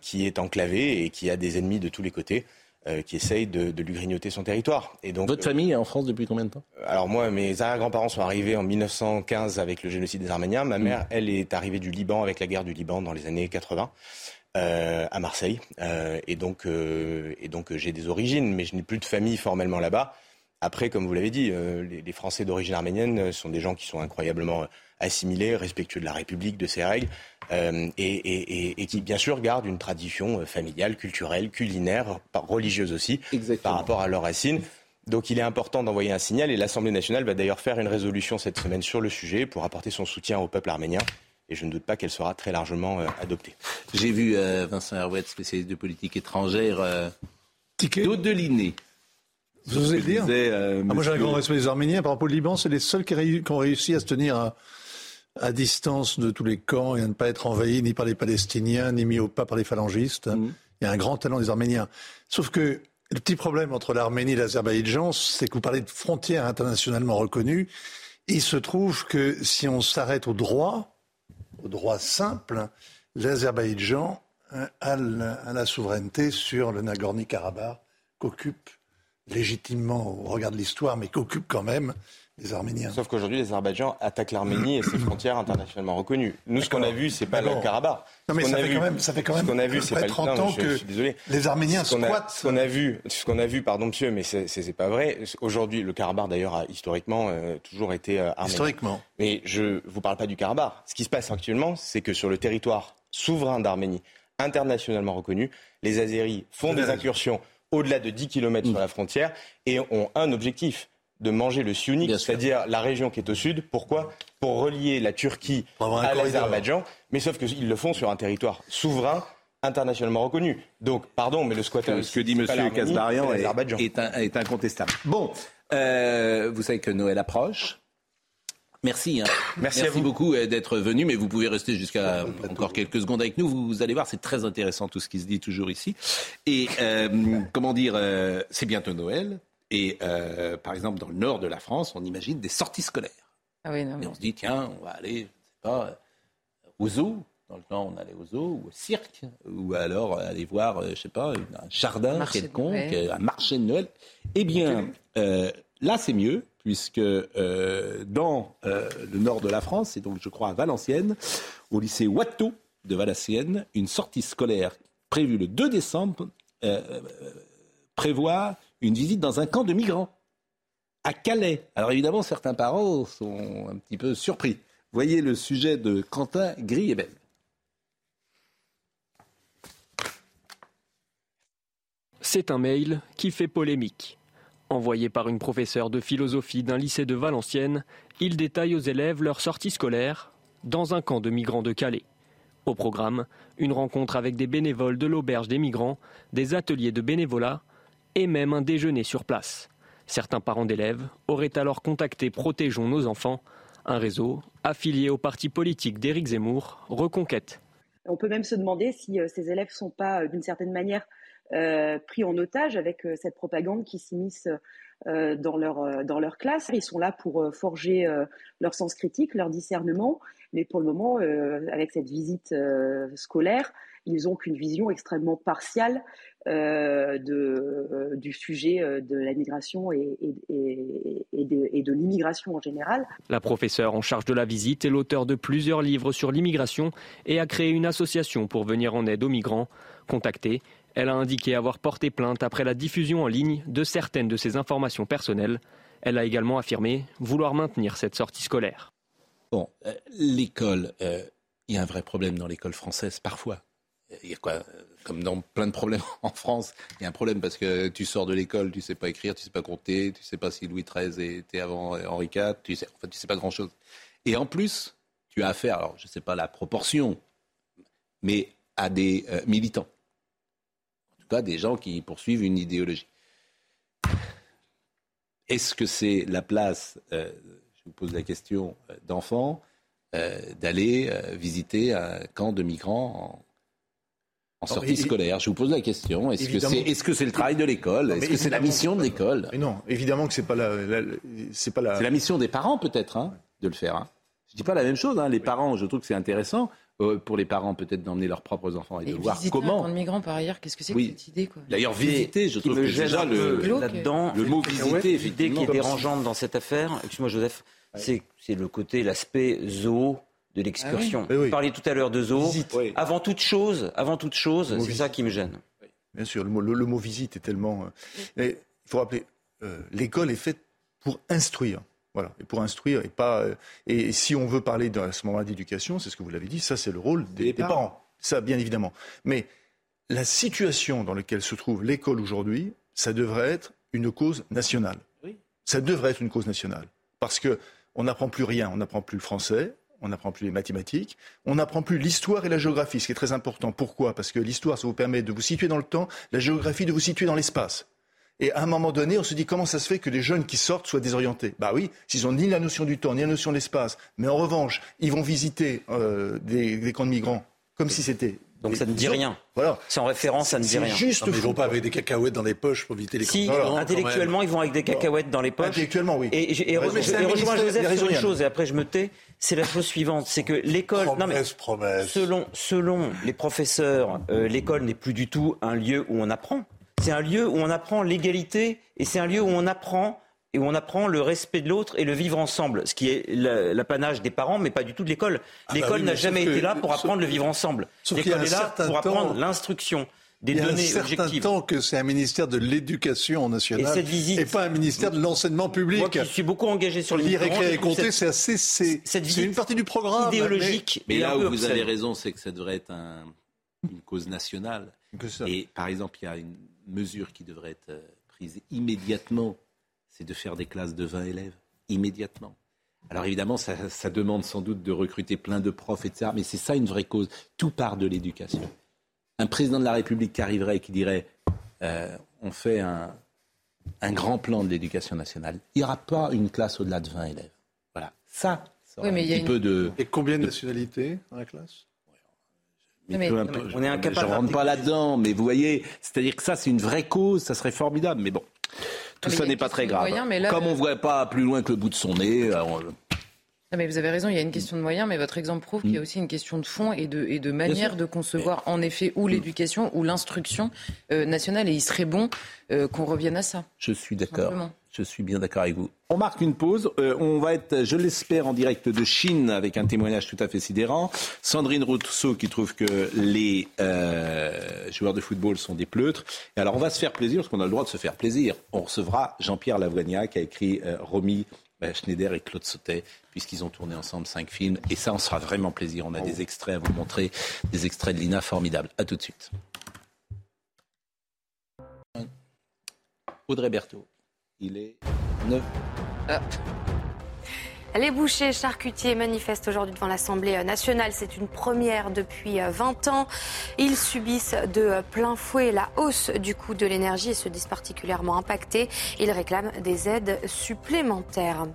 qui est enclavé et qui a des ennemis de tous les côtés. Euh, qui essayent de, lui grignoter son territoire. Et donc, Votre famille est en France depuis combien de temps? Alors moi, mes arrière-grands-parents sont arrivés en 1915 avec le génocide des Arméniens. Ma mère, mm. elle, est arrivée du Liban avec la guerre du Liban dans les années 80. Euh, à Marseille. et donc, et donc j'ai des origines, mais je n'ai plus de famille formellement là-bas. Après, comme vous l'avez dit, les, les, Français d'origine arménienne sont des gens qui sont incroyablement assimilés, respectueux de la République, de ses règles, euh, et, qui bien sûr gardent une tradition euh, familiale, culturelle, culinaire, religieuse aussi, par rapport à leurs racines. Donc il est important d'envoyer un signal et l'Assemblée nationale va d'ailleurs faire une résolution cette semaine sur le sujet pour apporter son soutien au peuple arménien. Et je ne doute pas qu'elle sera très largement euh, adoptée. J'ai vu Vincent Herouet, spécialiste de politique étrangère, euh, Dodeliné. Vous osez le dire? Ah, Moi j'ai un grand respect des Arméniens. Par rapport au Liban, c'est les seuls qui, qui, ont réussi à se tenir à, à distance de tous les camps et à ne pas être envahi ni par les Palestiniens, ni mis au pas par les phalangistes. Mm. Il y a un grand talent des Arméniens. Sauf que le petit problème entre l'Arménie et l'Azerbaïdjan, c'est que vous parlez de frontières internationalement reconnues. Il se trouve que si on s'arrête au droit, au droit simple, l'Azerbaïdjan a la, souveraineté sur le Nagorno-Karabakh qu'occupe légitimement au regard de l'histoire, mais qu'occupe quand même Arméniens. Sauf qu'aujourd'hui, l'Azerbaïdjan attaque l'Arménie et ses frontières internationalement reconnues. Nous, ce qu'on a vu, c'est pas le Karabakh. Non, mais ça fait, quand même, ça fait quand même. Ce qu'on a vu, c'est pas 30 ans que les Arméniens squattent. Ce qu'on a vu, ce qu'on a vu, pardon, monsieur, mais c'est pas vrai. Aujourd'hui, le Karabakh, d'ailleurs, a historiquement euh, toujours été euh, arménien. Historiquement. Mais je vous parle pas du Karabakh. Ce qui se passe actuellement, c'est que sur le territoire souverain d'Arménie, internationalement reconnu, les Azéris font des incursions au-delà de 10 km sur la frontière et ont un objectif de manger le Siounik, c'est-à-dire la région qui est au sud. Pourquoi? Pour relier la Turquie à l'Azerbaïdjan. Mais sauf qu'ils le font sur un territoire souverain internationalement reconnu. Donc, pardon, mais le squatter... Ce que dit M. Kasbarian est, est, incontestable. Bon, euh, vous savez que Noël approche. Merci. Hein. Merci, à vous. beaucoup euh, d'être venu, mais vous pouvez rester jusqu'à encore quelques secondes avec nous. Vous, allez voir, c'est très intéressant tout ce qui se dit toujours ici. Et euh, comment dire, c'est bientôt Noël. Et euh, par exemple, dans le nord de la France, on imagine des sorties scolaires. Ah oui, et on se dit, tiens, on va aller, je sais pas, au zoo. Dans le temps, on allait au zoo ou au cirque, ou alors aller voir, euh, je sais pas, un jardin quelconque, un marché de Noël. Eh bien, euh, là, c'est mieux, puisque dans le nord de la France, et donc, je crois, à Valenciennes, au lycée Watteau de Valenciennes, une sortie scolaire prévue le 2 décembre prévoit une visite dans un camp de migrants à Calais. Alors évidemment, certains parents sont un petit peu surpris. Voyez le sujet de Quentin Griebel. C'est un mail qui fait polémique. Envoyé par une professeure de philosophie d'un lycée de Valenciennes, il détaille aux élèves leur sortie scolaire dans un camp de migrants de Calais. Au programme, une rencontre avec des bénévoles de l'auberge des migrants, des ateliers de bénévolat et même un déjeuner sur place. Certains parents d'élèves auraient alors contacté Protégeons nos enfants, un réseau affilié au parti politique d'Éric Zemmour, Reconquête. On peut même se demander si euh, ces élèves ne sont pas, euh, d'une certaine manière, euh, pris en otage avec cette propagande qui s'immisce dans, leur, dans leur classe. Ils sont là pour forger leur sens critique, leur discernement, mais pour le moment, avec cette visite scolaire, ils n'ont qu'une vision extrêmement partiale de, euh, du sujet euh, de la migration et, et, et de, de l'immigration en général. La professeure en charge de la visite est l'auteur de plusieurs livres sur l'immigration et a créé une association pour venir en aide aux migrants. Contactée, elle a indiqué avoir porté plainte après la diffusion en ligne de certaines de ses informations personnelles. Elle a également affirmé vouloir maintenir cette sortie scolaire. Bon, l'école, il y a un vrai problème dans l'école française parfois il y a quoi Comme dans plein de problèmes en France, il y a un problème parce que tu sors de l'école, tu sais pas écrire, tu sais pas compter, tu sais pas si Louis XIII était avant Henri IV, tu en fait, tu sais pas grand-chose. Et en plus, tu as affaire, alors je sais pas la proportion, mais à des euh, militants. cas des gens qui poursuivent une idéologie. Est-ce que c'est la place, euh, je vous pose la question, euh, d'enfants, d'aller visiter un camp de migrants en, sortie scolaire Je vous pose la question. Est-ce que c'est est -ce le travail de l'école Est-ce que c'est la mission de l'école Non, évidemment que c'est pas la, c'est pas la. C'est la mission des parents peut-être hein, de le faire. Hein. Je dis pas la même chose. Hein. Les parents, je trouve que c'est intéressant. Euh, pour les parents peut-être d'emmener leurs propres enfants et, de voir comment. Un de migrants par ailleurs, qu'est-ce que c'est que cette idée D'ailleurs, visiter, je trouve que déjà le, là-dedans, le mot visiter, l'idée qui est dérangeante dans cette affaire, excuse-moi Joseph, c'est le côté, l'aspect zoo de l'excursion. Ah Vous parliez tout à l'heure de zoo. Avant toute chose, avant toute chose, c'est ça qui me gêne. Bien sûr, le mot, le, mot visite est tellement. Euh, il faut rappeler, euh, l'école est faite pour instruire. Voilà, et pour instruire et pas. Euh, et si on veut parler à ce moment d'éducation, c'est ce que vous l'avez dit, ça c'est le rôle des, parents. Ça, bien évidemment. Mais la situation dans laquelle se trouve l'école aujourd'hui, ça devrait être une cause nationale. Oui. Ça devrait être une cause nationale. Parce que on n'apprend plus rien, on n'apprend plus le français, on n'apprend plus les mathématiques, on n'apprend plus l'histoire et la géographie, ce qui est très important. Pourquoi? Parce que l'histoire, ça vous permet de vous situer dans le temps, la géographie de vous situer dans l'espace. Et à un moment donné, on se dit comment ça se fait que les jeunes qui sortent soient désorientés? Bah oui, s'ils ont ni la notion du temps, ni la notion de l'espace, mais en revanche, ils vont visiter euh, des, camps de migrants comme si c'était donc ça ne dit rien. Voilà. Sans référence, ça ne dit rien. Juste ils vont pas avec des cacahuètes dans les poches pour éviter les Si, intellectuellement, ils vont avec des cacahuètes dans les poches. Intellectuellement, oui. Et, et, rejoins Joseph sur une chose, et après je me tais. C'est la chose suivante, c'est que l'école. Promesse, promesse. Selon, selon les professeurs, euh, l'école n'est plus du tout un lieu où on apprend. C'est un lieu où on apprend l'égalité et c'est un lieu où on apprend et où on apprend le respect de l'autre et le vivre ensemble, ce qui est l'apanage des parents, mais pas du tout de l'école. Ah bah l'école n'a jamais été là pour apprendre le vivre ensemble. L'école est là pour apprendre l'instruction. Des il y a données un certain temps que c'est un ministère de l'éducation nationale et, visite, pas un ministère de l'enseignement public. Moi qui suis beaucoup engagé sur les écrire et compter, c'est assez, c'est une partie du programme. Idéologique. Mais, là où vous avez raison, c'est que ça devrait être une cause nationale. Et par exemple, il y a une mesure qui devrait être euh, prise immédiatement, c'est de faire des classes de 20 élèves, immédiatement. Alors évidemment, ça, demande sans doute de recruter plein de profs, etc. Mais c'est ça une vraie cause. Tout part de l'éducation. Un président de la République qui arriverait et qui dirait euh, on fait un, grand plan de l'éducation nationale, il n'y aura pas une classe au-delà de 20 élèves. Voilà. Ça, ça un petit peu de... Et combien de nationalités dans la classe? On est incapable. Je rentre pas là-dedans, mais vous voyez, c'est-à-dire que ça, c'est une vraie cause, ça serait formidable. Mais bon, tout ça n'est pas très grave. Comme on ne voit pas plus loin que le bout de son nez. mais vous avez raison, il y a une question de moyens, mais votre exemple prouve qu'il y a mm. aussi une question de fond et de, et de manière de concevoir, en effet, ou l'éducation ou l'instruction euh, nationale. Et il serait bon euh, qu'on revienne à ça. Je suis d'accord. Je suis bien d'accord avec vous. On marque une pause. Euh, on va être, je l'espère, en direct de Chine avec un témoignage tout à fait sidérant. Sandrine Rousseau qui trouve que les euh, joueurs de football sont des pleutres. Et alors on va se faire plaisir parce qu'on a le droit de se faire plaisir. On recevra Jean-Pierre Lavoigna qui a écrit euh, Romy Schneider et Claude Sautet, puisqu'ils ont tourné ensemble cinq films. Et ça, on sera vraiment plaisir. On a des extraits à vous montrer, des extraits de Lina formidables. À tout de suite. Audrey Berthaud. Il est 9. Ah. Les bouchers charcutiers manifestent aujourd'hui devant l'Assemblée nationale. C'est une première depuis 20 ans. Ils subissent de plein fouet la hausse du coût de l'énergie et se disent particulièrement impactés. Ils réclament des aides supplémentaires.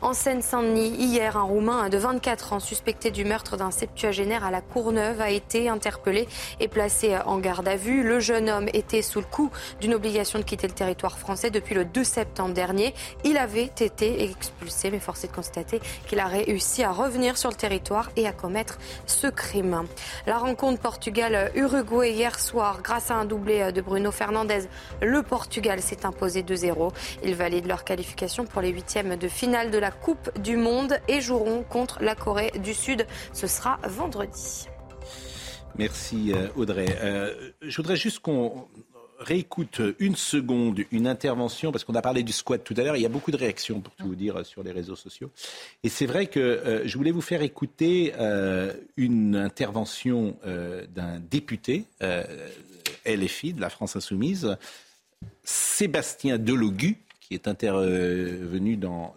En Seine-Saint-Denis, hier, un Roumain de 24 ans suspecté du meurtre d'un septuagénaire à la Courneuve a été interpellé et placé en garde à vue. Le jeune homme était sous le coup d'une obligation de quitter le territoire français depuis le 2 septembre dernier. Il avait été expulsé, mais forcé de constater qu'il a réussi à revenir sur le territoire et à commettre ce crime. La rencontre Portugal-Uruguay hier soir, grâce à un doublé de Bruno Fernandez, le Portugal s'est imposé 2-0. Ils valident leur qualification pour les huitièmes de finale de la Coupe du Monde et joueront contre la Corée du Sud. Ce sera vendredi. Merci euh, Audrey. Euh, je voudrais juste qu'on réécoute une seconde une intervention, parce qu'on a parlé du squat tout à l'heure, il y a beaucoup de réactions, pour tout vous dire, sur les réseaux sociaux. Et c'est vrai que euh, je voulais vous faire écouter euh, une intervention euh, d'un député LFI de la France Insoumise, Sébastien Delogu, qui est intervenu dans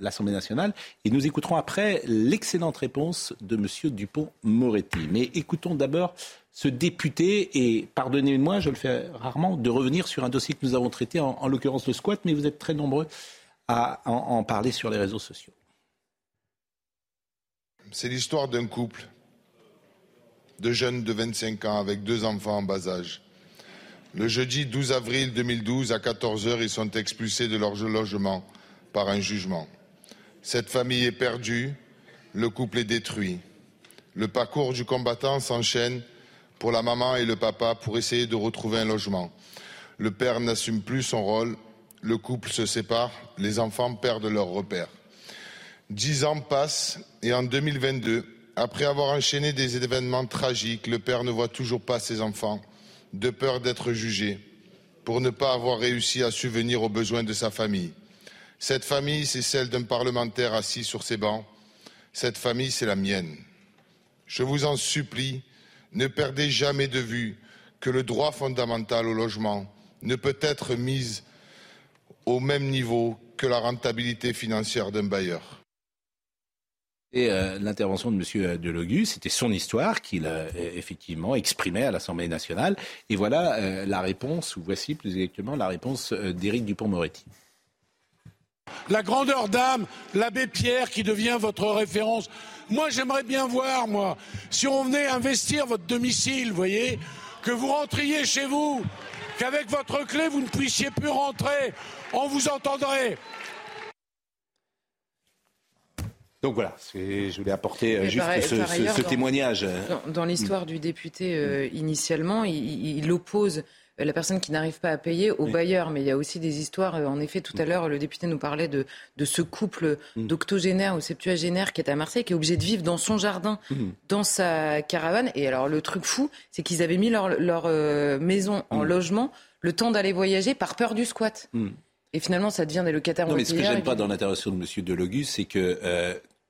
l'Assemblée nationale. Et nous écouterons après l'excellente réponse de M. Dupont-Moretti. Mais écoutons d'abord ce député, et pardonnez-moi, je le fais rarement, de revenir sur un dossier que nous avons traité, en, l'occurrence le squat, mais vous êtes très nombreux à en parler sur les réseaux sociaux. C'est l'histoire d'un couple de jeunes de 25 ans avec deux enfants en bas âge. Le jeudi 12 avril 2012, à 14 heures, ils sont expulsés de leur logement par un jugement. Cette famille est perdue, le couple est détruit. Le parcours du combattant s'enchaîne pour la maman et le papa pour essayer de retrouver un logement. Le père n'assume plus son rôle, le couple se sépare, les enfants perdent leur repère. Dix ans passent et en 2022, après avoir enchaîné des événements tragiques, le père ne voit toujours pas ses enfants, de peur d'être jugé, pour ne pas avoir réussi à subvenir aux besoins de sa famille. Cette famille, c'est celle d'un parlementaire assis sur ses bancs. Cette famille, c'est la mienne. Je vous en supplie, ne perdez jamais de vue que le droit fondamental au logement ne peut être mis au même niveau que la rentabilité financière d'un bailleur. Et euh, l'intervention de M. Delogu, c'était son histoire qu'il a effectivement exprimait à l'Assemblée nationale. Et voilà euh, la réponse, ou voici plus exactement la réponse euh, d'Éric Dupont-Moretti. La grandeur d'âme, l'abbé Pierre qui devient votre référence. Moi, j'aimerais bien voir, moi, si on venait investir votre domicile, vous voyez, que vous rentriez chez vous, qu'avec votre clé, vous ne puissiez plus rentrer, on vous entendrait. Donc voilà, je voulais apporter euh, juste ce, témoignage. Dans, l'histoire du député, euh, initialement, il, oppose la personne qui n'arrive pas à payer au bailleur. Mais il y a aussi des histoires. Euh, en effet, tout à l'heure, le député nous parlait de, ce couple mm. d'octogénaires ou septuagénaires qui est à Marseille, qui est obligé de vivre dans son jardin, mm. dans sa caravane. Et alors, le truc fou, c'est qu'ils avaient mis leur, maison en mm. logement le temps d'aller voyager par peur du squat. Et finalement, ça devient des locataires. Non, mais ce que j'aime pas dans l'intervention de M. Delogus, c'est que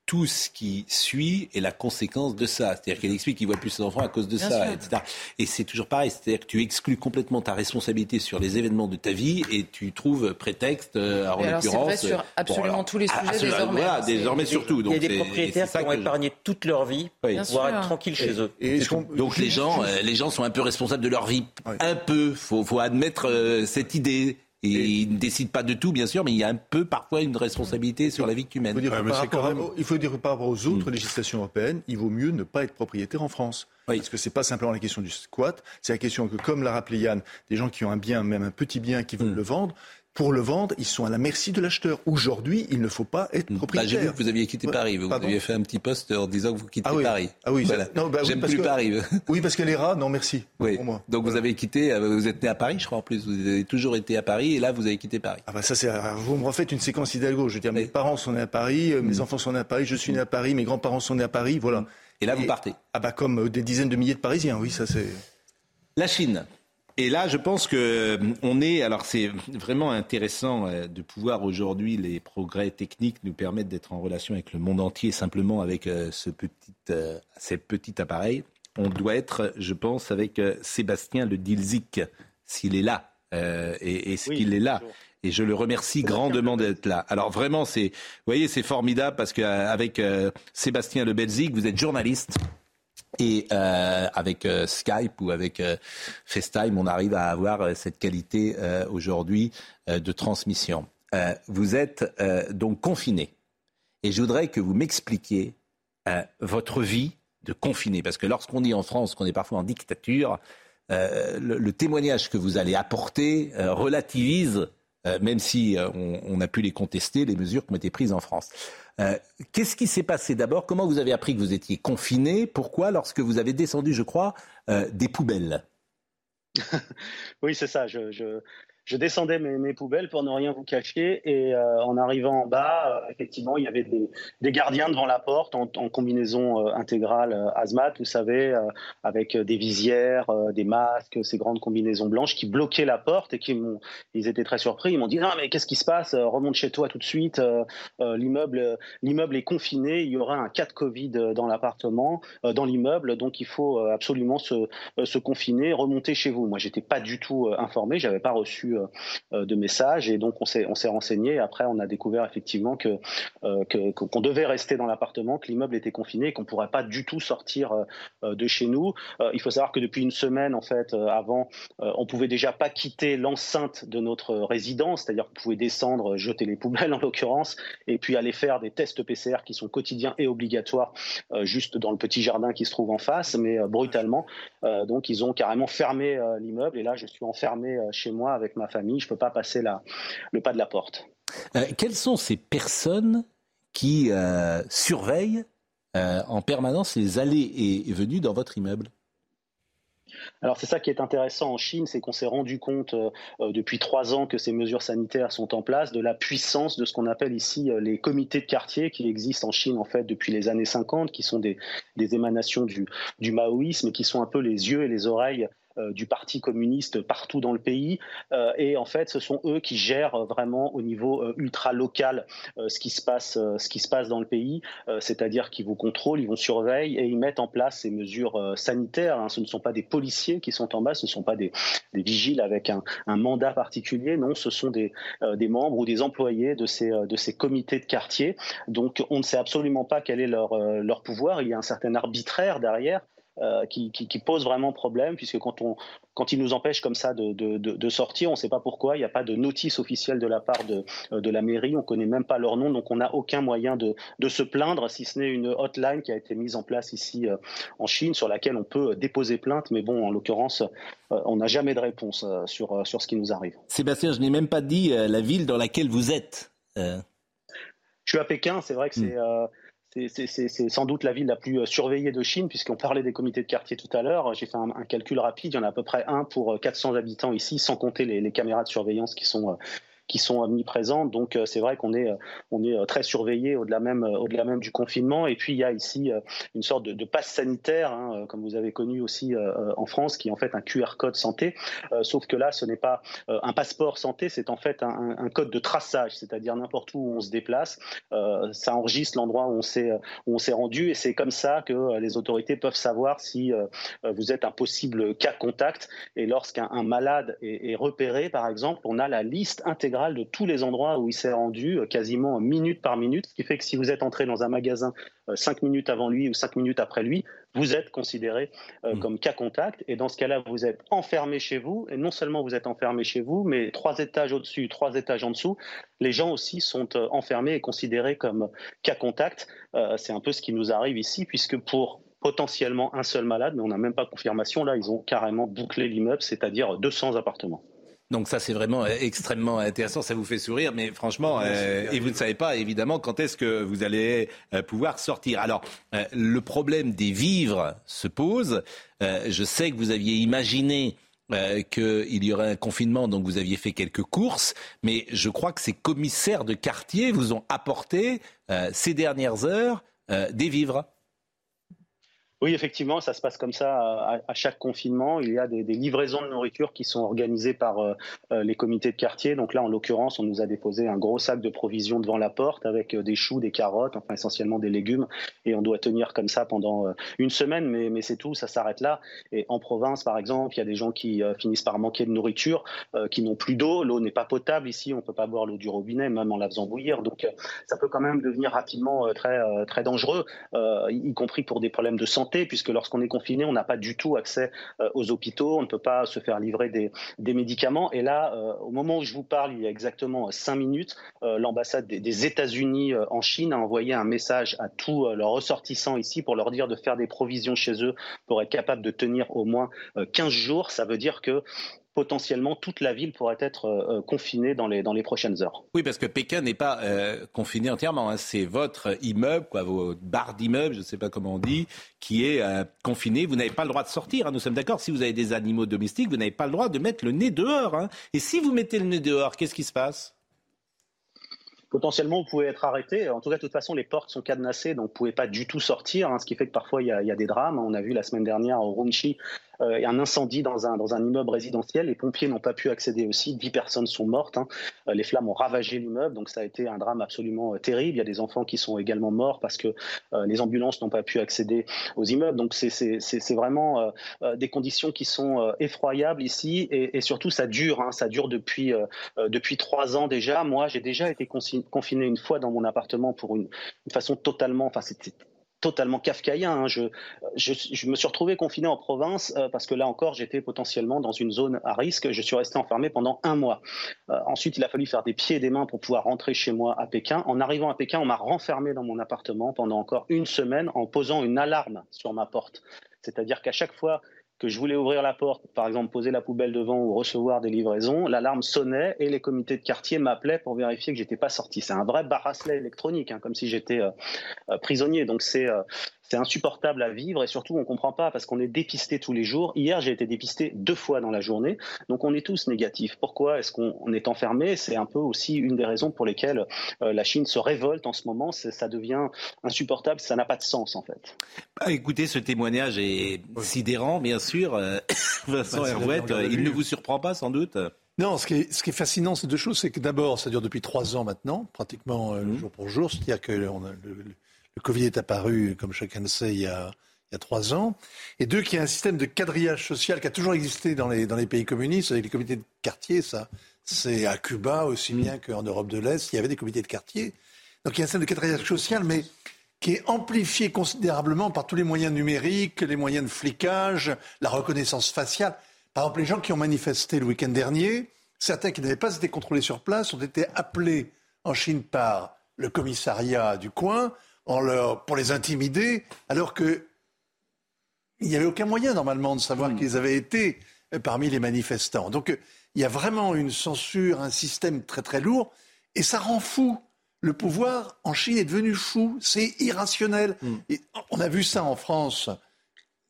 tout ce qui suit est la conséquence de ça. C'est-à-dire qu'elle explique qu'il voit plus ses enfants à cause de ça, etc. Et c'est toujours pareil, c'est-à-dire que tu exclus complètement ta responsabilité sur les événements de ta vie et tu trouves prétexte, euh, en l'occurrence. C'est vrai sur absolument tous les sujets désormais. Voilà, désormais surtout. il y a des propriétaires qui ont épargné toute leur vie pour pouvoir être tranquilles chez eux. donc les gens, euh, les gens sont un peu responsables de leur vie. Un peu, faut, faut admettre euh, cette idée. Et, il ne décide pas de tout, bien sûr, mais il y a un peu parfois une responsabilité sur la vie humaine. Il faut dire, par, rapport, il faut dire par rapport aux autres mm. législations européennes, il vaut mieux ne pas être propriétaire en France. Parce que ce n'est pas simplement la question du squat, c'est la question que, comme l'a rappelé Yann, des gens qui ont un bien, même un petit bien, qui veulent mm. le vendre, pour le vendre, ils sont à la merci de l'acheteur. Aujourd'hui, il ne faut pas être hmm. propriétaire. Bah, J'ai vu que vous aviez quitté Paris. Vous, aviez fait un petit post en disant que vous quittez ah Paris. Ah oui, non, bah, j'aime plus Paris. Oui, parce que les rats, non merci. Oui. Pour moi. Donc vous avez quitté, euh, vous êtes né à Paris, je crois en plus. Vous avez toujours été à Paris et là vous avez quitté Paris. Ah bah ça c'est, vous me refaites une séquence Hidalgo. Je veux dire, mes parents sont nés à Paris, euh, mes hmm. enfants sont nés à Paris, je suis né à Paris, mes grands-parents sont nés à Paris, voilà. Et là vous partez. Ah bah comme euh, des dizaines de milliers de Parisiens, oui, ça c'est. La Chine. Et là, je pense que euh, on est. Alors, c'est vraiment intéressant euh, de pouvoir aujourd'hui les progrès techniques nous permettent d'être en relation avec le monde entier simplement avec euh, ce petit, ces petits appareils. On doit être, je pense, avec Sébastien Le Dilzik, s'il est là. et est-ce qu'il est là et je le remercie grandement d'être là. Alors vraiment, c'est, vous voyez, c'est formidable parce qu'avec Sébastien Le Belzik, vous êtes journaliste. Et euh, avec euh, Skype ou avec euh, FaceTime, on arrive à avoir cette qualité aujourd'hui de transmission. vous êtes donc confiné. Et je voudrais que vous m'expliquiez votre vie de confiné. Parce que lorsqu'on dit en France qu'on est parfois en dictature, le, témoignage que vous allez apporter relativise, même si on, on, a pu les contester, les mesures qui ont été prises en France. Euh, qu'est-ce qui s'est passé d'abord? Comment vous avez appris que vous étiez confiné? Pourquoi Lorsque vous avez descendu, je crois, euh, des poubelles? Oui, c'est ça. Je descendais mes, poubelles pour ne rien vous cacher et euh, en arrivant en bas, euh, effectivement, il y avait des, gardiens devant la porte en, combinaison euh, intégrale hazmat, vous savez, avec des visières, des masques, ces grandes combinaisons blanches qui bloquaient la porte et qui m'ont, ils étaient très surpris. Ils m'ont dit non mais qu'est-ce qui se passe? Remonte chez toi tout de suite. l'immeuble, l'immeuble est confiné. Il y aura un cas de Covid dans l'appartement, dans l'immeuble, donc il faut absolument se, se confiner, remonter chez vous. Moi, j'étais pas du tout informé, j'avais pas reçu eu de messages et donc on s'est renseigné. Après, on a découvert effectivement que qu'on devait rester dans l'appartement, que l'immeuble était confiné, qu'on pourrait pas du tout sortir de chez nous. il faut savoir que depuis une semaine, en fait, avant, on pouvait déjà pas quitter l'enceinte de notre résidence, c'est-à-dire qu'on pouvait descendre, jeter les poubelles en l'occurrence, et puis aller faire des tests PCR qui sont quotidiens et obligatoires juste dans le petit jardin qui se trouve en face, mais brutalement. donc ils ont carrément fermé l'immeuble et là je suis enfermé chez moi avec ma famille, je peux pas passer la, le pas de la porte. quelles sont ces personnes qui surveillent en permanence les allées et venues dans votre immeuble? Alors c'est ça qui est intéressant en Chine, c'est qu'on s'est rendu compte euh, euh, depuis trois ans que ces mesures sanitaires sont en place, de la puissance de ce qu'on appelle ici euh, les comités de quartier qui existent en Chine en fait depuis les années 50, qui sont des, émanations du, du maoïsme et qui sont un peu les yeux et les oreilles euh, du Parti communiste partout dans le pays. Euh, et en fait, ce sont eux qui gèrent vraiment au niveau euh, ultra local ce qui se passe, ce qui se passe dans le pays. C'est-à-dire qu'ils vous contrôlent, ils vous surveillent et ils mettent en place ces mesures sanitaires. Hein. Ce ne sont pas des policiers qui sont en bas, ce ne sont pas des, vigiles avec un, mandat particulier. Non, ce sont des, des membres ou des employés de ces, de ces comités de quartier. Donc, on ne sait absolument pas quel est leur, leur pouvoir. Il y a un certain arbitraire derrière. Euh, qui, pose vraiment problème, puisque quand, on, quand ils nous empêchent comme ça de, sortir, on ne sait pas pourquoi, il n'y a pas de notice officielle de la part de, euh, de la mairie, on ne connaît même pas leur nom, donc on n'a aucun moyen de, se plaindre, si ce n'est une hotline qui a été mise en place ici euh, en Chine, sur laquelle on peut déposer plainte, mais bon, en l'occurrence, on n'a jamais de réponse sur, sur ce qui nous arrive. Sébastien, je n'ai même pas dit la ville dans laquelle vous êtes. Je suis à Pékin, c'est vrai que c'est... Hmm c'est sans doute la ville la plus euh, surveillée de Chine, puisqu'on parlait des comités de quartier tout à l'heure. J'ai fait un, calcul rapide, il y en a à peu près un pour 400 euh, habitants ici, sans compter les, caméras de surveillance qui sont euh, qui sont omniprésentes. Donc euh, c'est vrai qu'on est, on est euh, très surveillé au-delà même, euh, au-delà même du confinement. Et puis il y a ici une sorte de, passe sanitaire, hein, comme vous avez connu aussi en France, qui est en fait un QR code santé. sauf que là, ce n'est pas un passeport santé, c'est en fait un, un, code de traçage, c'est-à-dire n'importe où on se déplace, ça enregistre l'endroit où on s'est où on s'est rendu, et c'est comme ça que les autorités peuvent savoir si vous êtes un possible cas contact. Et lorsqu'un malade est, est repéré, par exemple, on a la liste intégrale de tous les endroits où il s'est rendu, euh, quasiment minute par minute, ce qui fait que si vous êtes entré dans un magasin euh, cinq minutes avant lui ou cinq minutes après lui, vous êtes considéré euh, mm. comme cas contact. Et dans ce cas-là, vous êtes enfermé chez vous. Et non seulement vous êtes enfermé chez vous, mais trois étages au-dessus, trois étages en dessous, les gens aussi sont enfermés et considérés comme cas contact. C'est un peu ce qui nous arrive ici, puisque pour potentiellement un seul malade, mais on n'a même pas confirmation, là, ils ont carrément bouclé l'immeuble, c'est-à-dire 200 appartements. Donc ça, c'est vraiment euh, extrêmement intéressant. Ça vous fait sourire, mais franchement, euh, et vous ne savez pas évidemment quand est-ce que vous allez euh, pouvoir sortir. Alors, le problème des vivres se pose. je sais que vous aviez imaginé qu'il y aurait un confinement, donc vous aviez fait quelques courses, mais je crois que ces commissaires de quartier vous ont apporté ces dernières heures des vivres. Oui, effectivement, ça se passe comme ça à, chaque confinement. Il y a des, livraisons de nourriture qui sont organisées par euh, euh, les comités de quartier. Donc là, en l'occurrence, on nous a déposé un gros sac de provisions devant la porte avec euh, des choux, des carottes, enfin essentiellement des légumes. Et on doit tenir comme ça pendant une semaine, mais, mais c'est tout, ça s'arrête là. Et en province, par exemple, il y a des gens qui finissent par manquer de nourriture, qui n'ont plus d'eau. L'eau n'est pas potable ici, on ne peut pas boire l'eau du robinet, même en la faisant bouillir. Donc ça peut quand même devenir rapidement très, très dangereux, y compris pour des problèmes de santé puisque lorsqu'on est confiné, on n'a pas du tout accès euh, aux hôpitaux, on ne peut pas se faire livrer des, médicaments. Et là, euh, au moment où je vous parle, il y a exactement cinq minutes, euh, l'ambassade des, États-Unis en Chine a envoyé un message à tous leurs ressortissants ici pour leur dire de faire des provisions chez eux pour être capable de tenir au moins 15 jours. Ça veut dire que potentiellement toute la ville pourrait être euh, euh, confinée dans les, dans les prochaines heures. Oui, parce que Pékin n'est pas euh, confiné entièrement. Hein. C'est votre immeuble, quoi, vos barres d'immeubles, je ne sais pas comment on dit, qui est confiné. Vous n'avez pas le droit de sortir. Hein. Nous sommes d'accord. Si vous avez des animaux domestiques, vous n'avez pas le droit de mettre le nez dehors. Hein. Et si vous mettez le nez dehors, qu'est-ce qui se passe? Potentiellement vous pouvez être arrêté. En tout cas, de toute façon, les portes sont cadenassées, donc vous pouvez pas du tout sortir, ce qui fait que parfois il y, a, des drames. On a vu la semaine dernière au Runchi un incendie dans un, dans un immeuble résidentiel. Les pompiers n'ont pas pu accéder aussi. Dix personnes sont mortes. Hein. Les flammes ont ravagé l'immeuble, donc ça a été un drame absolument terrible. Il y a des enfants qui sont également morts parce que les ambulances n'ont pas pu accéder aux immeubles. Donc c'est vraiment des conditions qui sont effroyables ici et, surtout ça dure. Hein. Ça dure depuis, depuis trois ans déjà. Moi, j'ai déjà été confiné une fois dans mon appartement pour une, façon totalement, totalement kafkaïen. Hein. Je, je, me suis retrouvé confiné en province euh, parce que là encore, j'étais potentiellement dans une zone à risque. Je suis resté enfermé pendant un mois. Euh, ensuite, il a fallu faire des pieds et des mains pour pouvoir rentrer chez moi à Pékin. En arrivant à Pékin, on m'a renfermé dans mon appartement pendant encore une semaine en posant une alarme sur ma porte. C'est-à-dire qu'à chaque fois que je voulais ouvrir la porte, par exemple poser la poubelle devant ou recevoir des livraisons, l'alarme sonnait et les comités de quartier m'appelaient pour vérifier que j'étais pas sorti. C'est un vrai bracelet électronique, hein, comme si j'étais euh, euh, prisonnier. Donc c'est euh, c'est insupportable à vivre et surtout on ne comprend pas parce qu'on est dépisté tous les jours. Hier j'ai été dépisté deux fois dans la journée, donc on est tous négatifs. Pourquoi est-ce qu'on est enfermé? C'est un peu aussi une des raisons pour lesquelles euh, la Chine se révolte en ce moment. Ça devient insupportable, ça n'a pas de sens en fait. Bah, écoutez, ce témoignage est sidérant, bien sûr. Euh, Vincent bah, Herouette, il ne vous surprend pas sans doute non, ce qui est, ce qui est fascinant, c'est deux choses. C'est que d'abord, ça dure depuis trois ans maintenant, pratiquement euh, mmh. jour pour jour. C'est-à-dire que le, le Covid est apparu, comme chacun le sait, il y a, trois ans. Et deux, qu'il y a un système de quadrillage social qui a toujours existé dans les, dans les pays communistes, avec les comités de quartier, ça. C'est à Cuba aussi bien qu'en Europe de l'Est, il y avait des comités de quartier. Donc il y a un système de quadrillage social, mais qui est amplifié considérablement par tous les moyens numériques, les moyens de flicage, la reconnaissance faciale. Par exemple, les gens qui ont manifesté le week-end dernier, certains qui n'avaient pas été contrôlés sur place ont été appelés en Chine par le commissariat du coin pour les intimider, alors qu'il n'y avait aucun moyen normalement de savoir hmm. qu'ils avaient été parmi les manifestants. Donc il y a vraiment une censure, un système très très lourd, et ça rend fou. Le pouvoir en Chine est devenu fou, c'est irrationnel. Hmm. Et on a vu ça en France.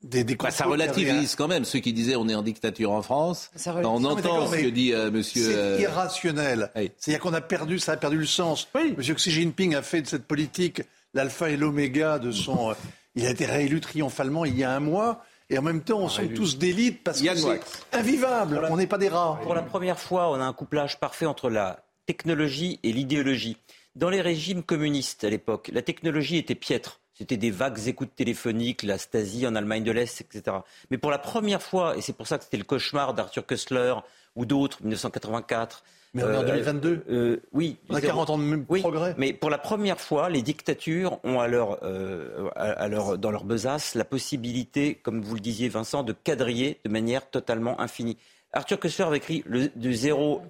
Des, bah, ça relativise quand même ceux qui disaient on est en dictature en France. on entend ce que dit euh, Monsieur. C'est euh, irrationnel. C'est-à-dire qu'on a perdu, ça a perdu le sens. Monsieur Xi Jinping a fait de cette politique l'alpha et l'oméga de son. Euh, il a été réélu triomphalement il y a un mois. Et en même temps, on sont tous d'élite parce que c'est invivable. on n'est pas des rats. Pour la première fois, on a un couplage parfait entre la technologie et l'idéologie. Dans les régimes communistes à l'époque, la technologie était piètre. C'était des vagues écoutes téléphoniques, la Stasi en Allemagne de l'Est, etc. Mais pour la première fois, et c'est pour ça que c'était le cauchemar d'Arthur Kessler ou d'autres, 1984, mais on est en 2022 euh, euh, Oui. On a 40 ans de progrès. Mais pour la première fois, les dictatures ont à leur, euh, à leur, dans leur besace la possibilité, comme vous le disiez Vincent, de quadriller de manière totalement infinie. Arthur Kessler avait écrit le, du zéro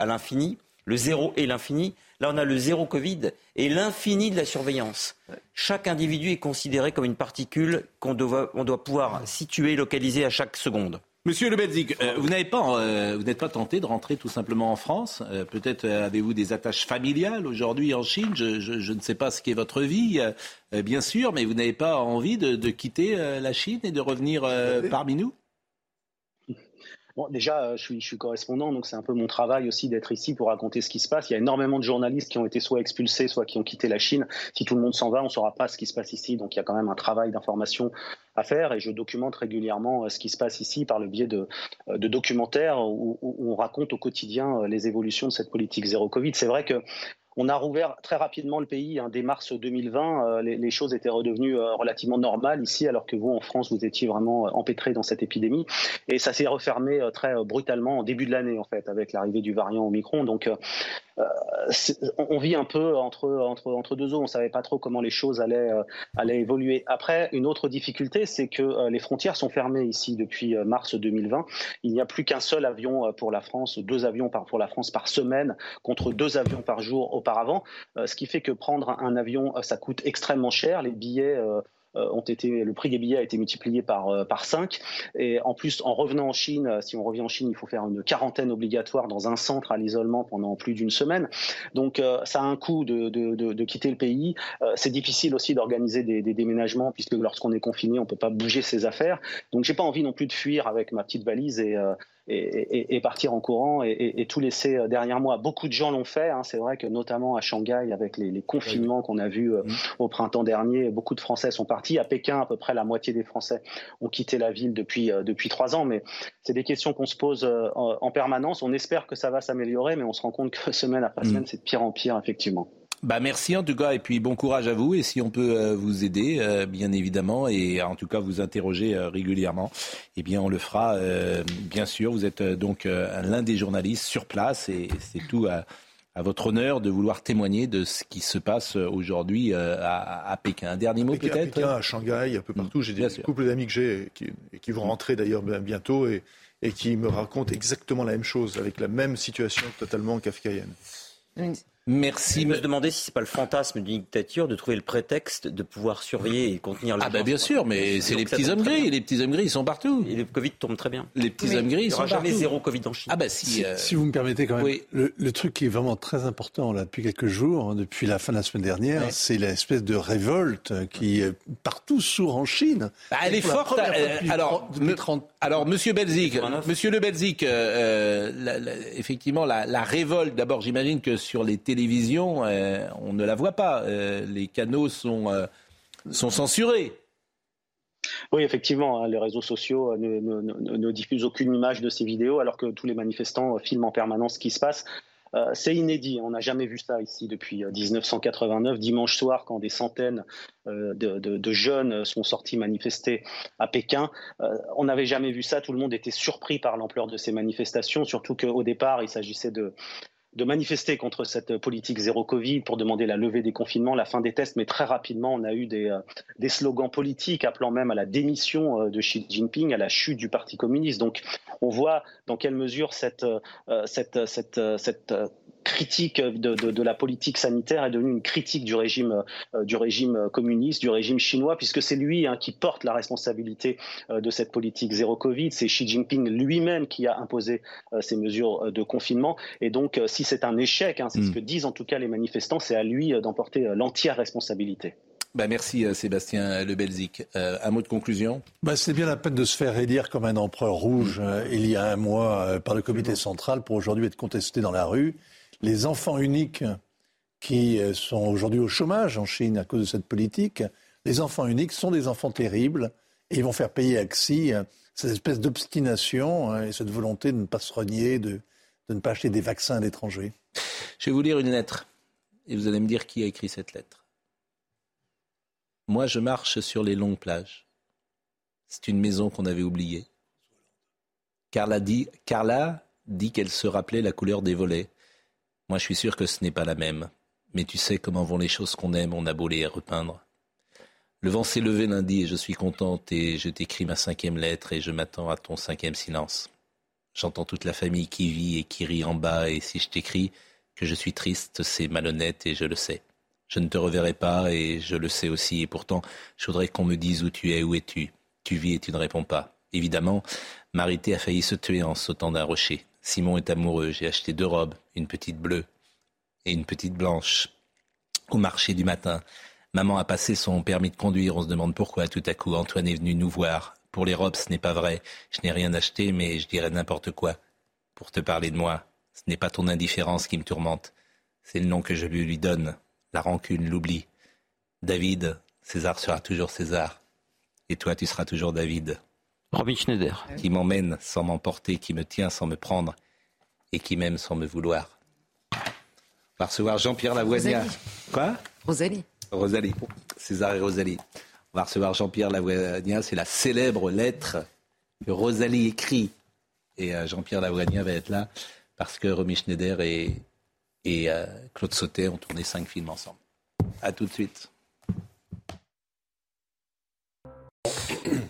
à l'infini, le zéro et l'infini. Là, on a le zéro Covid et l'infini de la surveillance. Chaque individu est considéré comme une particule qu'on doit, on doit pouvoir situer, localiser à chaque seconde. Monsieur Le euh, vous n'avez pas, euh, vous n'êtes pas tenté de rentrer tout simplement en France? Euh, peut-être avez-vous des attaches familiales aujourd'hui en Chine? Je, ne sais pas ce qu'est votre vie, bien sûr, mais vous n'avez pas envie de, de quitter la Chine et de revenir parmi nous? Bon, déjà, je suis, je suis correspondant, donc c'est un peu mon travail aussi d'être ici pour raconter ce qui se passe. Il y a énormément de journalistes qui ont été soit expulsés, soit qui ont quitté la Chine. Si tout le monde s'en va, on ne saura pas ce qui se passe ici. Donc il y a quand même un travail d'information à faire et je documente régulièrement euh, ce qui se passe ici par le biais de, euh, documentaires où, on raconte au quotidien les évolutions de cette politique zéro Covid. C'est vrai que on a rouvert très rapidement le pays. Hein. Dès mars 2020, euh, les, choses étaient redevenues euh, relativement normales ici, alors que vous, en France, vous étiez vraiment euh, empêtrés dans cette épidémie. Et ça s'est refermé très brutalement en début de l'année, en fait, avec l'arrivée du variant Omicron. Donc, euh, on vit un peu entre, entre, entre deux eaux. On ne savait pas trop comment les choses allaient, euh, allaient évoluer. Après, une autre difficulté, c'est que euh, les frontières sont fermées ici depuis mars 2020. Il n'y a plus qu'un seul avion pour la France, deux avions pour la France par semaine contre deux avions par jour auparavant. ce qui fait que prendre un avion, ça coûte extrêmement cher. Les billets euh, ont été, le prix des billets a été multiplié par, euh, par 5. Et en plus, en revenant en Chine, euh, si on revient en Chine, il faut faire une quarantaine obligatoire dans un centre à l'isolement pendant plus d'une semaine. Donc ça a un coût de, de, de, quitter le pays. c'est difficile aussi d'organiser des, déménagements puisque lorsqu'on est confiné, on peut pas bouger ses affaires. Donc j'ai pas envie non plus de fuir avec ma petite valise et, et, partir en courant et, tout laisser euh, derrière moi. Beaucoup de gens l'ont fait. Hein. C'est vrai que notamment à Shanghai, avec les, confinements qu'on a vus euh, au printemps dernier, beaucoup de Français sont, partis. À Pékin, à peu près la moitié des Français ont quitté la ville depuis, depuis trois ans. Mais c'est des questions qu'on se pose en, permanence. On espère que ça va s'améliorer, mais on se rend compte que semaine après semaine, mm. c'est de pire en pire, effectivement. Bah merci en tout cas et puis bon courage à vous et si on peut euh, vous aider euh, bien évidemment et en tout cas vous interroger euh, régulièrement eh bien on le fera bien sûr vous êtes donc l'un des journalistes sur place et c'est tout à, votre honneur de vouloir témoigner de ce qui se passe aujourd'hui à, Pékin. Un dernier mot peut-être À Pékin, à Shanghai, un peu partout. J'ai des couples d'amis que j'ai qui, qui, vont rentrer d'ailleurs bientôt et, et qui me racontent exactement la même chose avec la même situation totalement kafkaïenne. Merci. Je me demander si c'est pas le fantasme d'une dictature de trouver le prétexte de pouvoir surveiller et contenir le. Ah bah bien sûr, mais c'est les petits hommes gris. Les petits hommes gris, ils sont partout. Et le Covid tombe très bien. Les petits hommes gris, ils sont jamais zéro Covid en Chine. Ah bah si. Euh, si, vous me permettez quand même. Le, truc qui est vraiment très important là depuis quelques jours, hein, depuis la fin de la semaine dernière, c'est l'espèce de révolte qui partout sourd en Chine. Bah, elle est forte. Euh, alors, alors, Monsieur Belzik, Monsieur Le Belzik, euh, effectivement, la, la révolte. D'abord, j'imagine que sur les télévision, euh, on ne la voit pas. Euh, les canaux sont, euh, sont censurés. Oui, effectivement, hein, les réseaux sociaux ne, diffusent aucune image de ces vidéos alors que tous les manifestants filment en permanence ce qui se passe. c'est inédit, on n'a jamais vu ça ici depuis 1989, dimanche soir, quand des centaines de, jeunes sont sortis manifester à Pékin. on n'avait jamais vu ça, tout le monde était surpris par l'ampleur de ces manifestations, surtout qu'au départ, il s'agissait de, de manifester contre cette politique zéro Covid pour demander la levée des confinements, la fin des tests, mais très rapidement, on a eu des, euh, slogans politiques appelant même à la démission euh, de Xi Jinping, à la chute du Parti communiste. Donc, on voit dans quelle mesure cette, euh, cette, cette, cette critique de, de, la politique sanitaire est devenue une critique du régime, du régime communiste, du régime chinois, puisque c'est lui hein, qui porte la responsabilité de cette politique zéro Covid. C'est Xi Jinping lui-même qui a imposé ces mesures de confinement. Et donc, si c'est un échec, hein, c'est ce hmm. que disent en tout cas les manifestants, c'est à lui euh, d'emporter euh, l'entière responsabilité. Bah merci euh, Sébastien Le Belzic. un mot de conclusion? Bah, C'est bien la peine de se faire élire comme un empereur rouge il y a un mois par le comité central pour aujourd'hui être contesté dans la rue. Les enfants uniques qui sont aujourd'hui au chômage en Chine à cause de cette politique, les enfants uniques sont des enfants terribles et ils vont faire payer à Xi cette espèce d'obstination hein, et cette volonté de ne pas se renier, de, ne pas acheter des vaccins à l'étranger Je vais vous lire une lettre et vous allez me dire qui a écrit cette lettre. Moi, je marche sur les longues plages. C'est une maison qu'on avait oubliée. Carla dit qu'elle se rappelait la couleur des volets. Moi, je suis sûr que ce n'est pas la même. Mais tu sais comment vont les choses qu'on aime, on a beau les repeindre. Le vent s'est levé lundi et je suis contente et je t'écris ma cinquième lettre et je m'attends à ton cinquième silence. J'entends toute la famille qui vit et qui rit en bas, et si je t'écris que je suis triste, c'est malhonnête et je le sais. Je ne te reverrai pas et je le sais aussi, et pourtant, je voudrais qu'on me dise où tu es, où es-tu. Tu vis et tu ne réponds pas. Évidemment, Marité a failli se tuer en sautant d'un rocher. Simon est amoureux, j'ai acheté deux robes, une petite bleue et une petite blanche. Au marché du matin, maman a passé son permis de conduire, on se demande pourquoi tout à coup Antoine est venu nous voir. Pour les robes, ce n'est pas vrai. Je n'ai rien acheté, mais je dirais n'importe quoi. Pour te parler de moi, ce n'est pas ton indifférence qui me tourmente. C'est le nom que je lui donne. La rancune, l'oubli. David, César sera toujours César. Et toi, tu seras toujours David. Robin Schneider. Qui m'emmène sans m'emporter, qui me tient sans me prendre, et qui m'aime sans me vouloir. On va recevoir Jean-Pierre Lavoignat. Quoi? Rosalie. Rosalie. César et Rosalie. On va recevoir Jean-Pierre Lavoignat. C'est la célèbre lettre que Rosalie écrit. Et euh, Jean-Pierre Lavoignat va être là parce que Romy Schneider et, euh, Claude Sautet ont tourné cinq films ensemble. A tout de suite.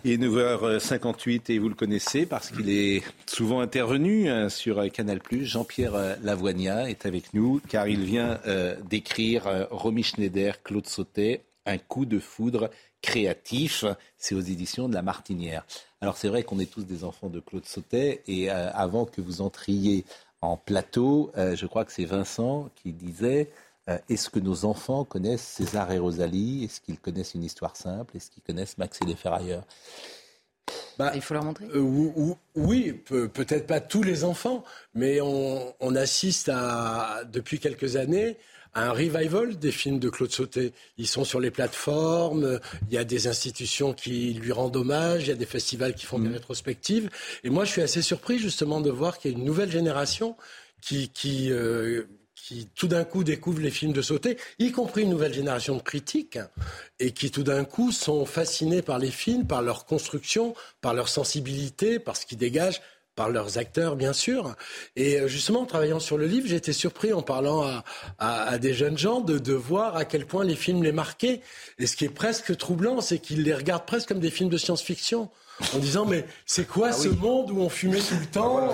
Est 9h58 et vous le connaissez parce qu'il est souvent intervenu hein, sur Canal+. Jean-Pierre Lavoignat est avec nous car il vient euh, d'écrire Romy Schneider, Claude Sautet, Un coup de foudre créatif. C'est aux éditions de La Martinière. Alors c'est vrai qu'on est tous des enfants de Claude Sautet et euh, avant que vous entriez en plateau, euh, je crois que c'est Vincent qui disait euh, est-ce que nos enfants connaissent César et Rosalie? Est-ce qu'ils connaissent une histoire simple? Est-ce qu'ils connaissent Max et les ferrailleurs? Bah, Il faut leur montrer. oui, peut-être pas tous les enfants, mais on, on assiste à, depuis quelques années un revival des films de Claude Sauté. Ils sont sur les plateformes, il y a des institutions qui lui rendent hommage, il y a des festivals qui font des mm. rétrospectives. Et moi, je suis assez surpris justement de voir qu'il y a une nouvelle génération qui, qui, euh, qui tout d'un coup découvrent les films de Sauté, y compris une nouvelle génération de critiques, et qui tout d'un coup sont fascinés par les films, par leur construction, par leur sensibilité, par ce qu'ils dégagent par leurs acteurs, bien sûr. Et euh, justement, en travaillant sur le livre, j'ai été surpris en parlant à, à, des jeunes gens de, de, voir à quel point les films les marquaient. Et ce qui est presque troublant, c'est qu'ils les regardent presque comme des films de science-fiction en disant mais c'est quoi ah ce monde où on fumait tout le temps,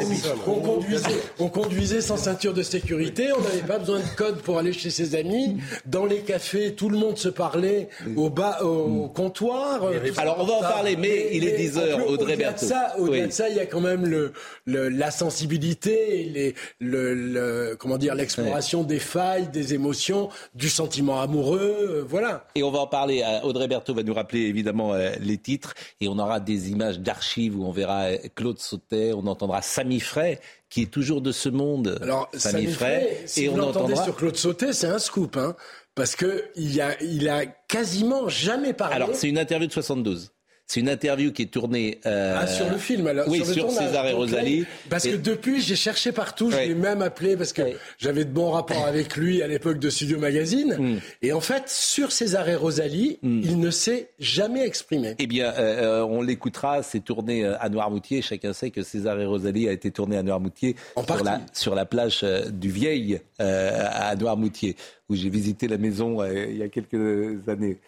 on, conduisait, on conduisait sans ceinture de sécurité, on n'avait pas besoin de code pour aller chez ses amis, dans les cafés tout le monde se parlait au bas au mm. comptoir. Alors on va en parler, mais, il est 10 heures, Audrey Au-delà de ça, au-delà de ça, il y a quand même le, la sensibilité, les, le, comment dire l'exploration des failles, des émotions, du sentiment amoureux, euh, voilà. Et on va en parler. Euh, Audrey Berthaud va nous rappeler évidemment euh, les titres et on aura des images d'archives où on verra Claude Sautet, on entendra Samy Frey, qui est toujours de ce monde. Alors, Samy, Frey, si et vous on entendra... sur Claude Sautet, c'est un scoop, hein, parce que il a, il a quasiment jamais parlé. Alors, c'est une interview de 72. C'est une interview qui est tournée. Euh, ah, sur le film, alors Oui, sur, César et Rosalie. Parce que depuis, j'ai cherché partout, je l'ai même appelé parce que j'avais de bons rapports avec lui à l'époque de Studio Magazine. Hmm. Et en fait, sur César et Rosalie, hmm. il ne s'est jamais exprimé. Eh bien, euh, euh, on l'écoutera. C'est tourné à Noirmoutier. Chacun sait que César et Rosalie a été tourné à Noirmoutier sur la, sur la plage du Vieil à Noirmoutier, où j'ai visité la maison il y a quelques années.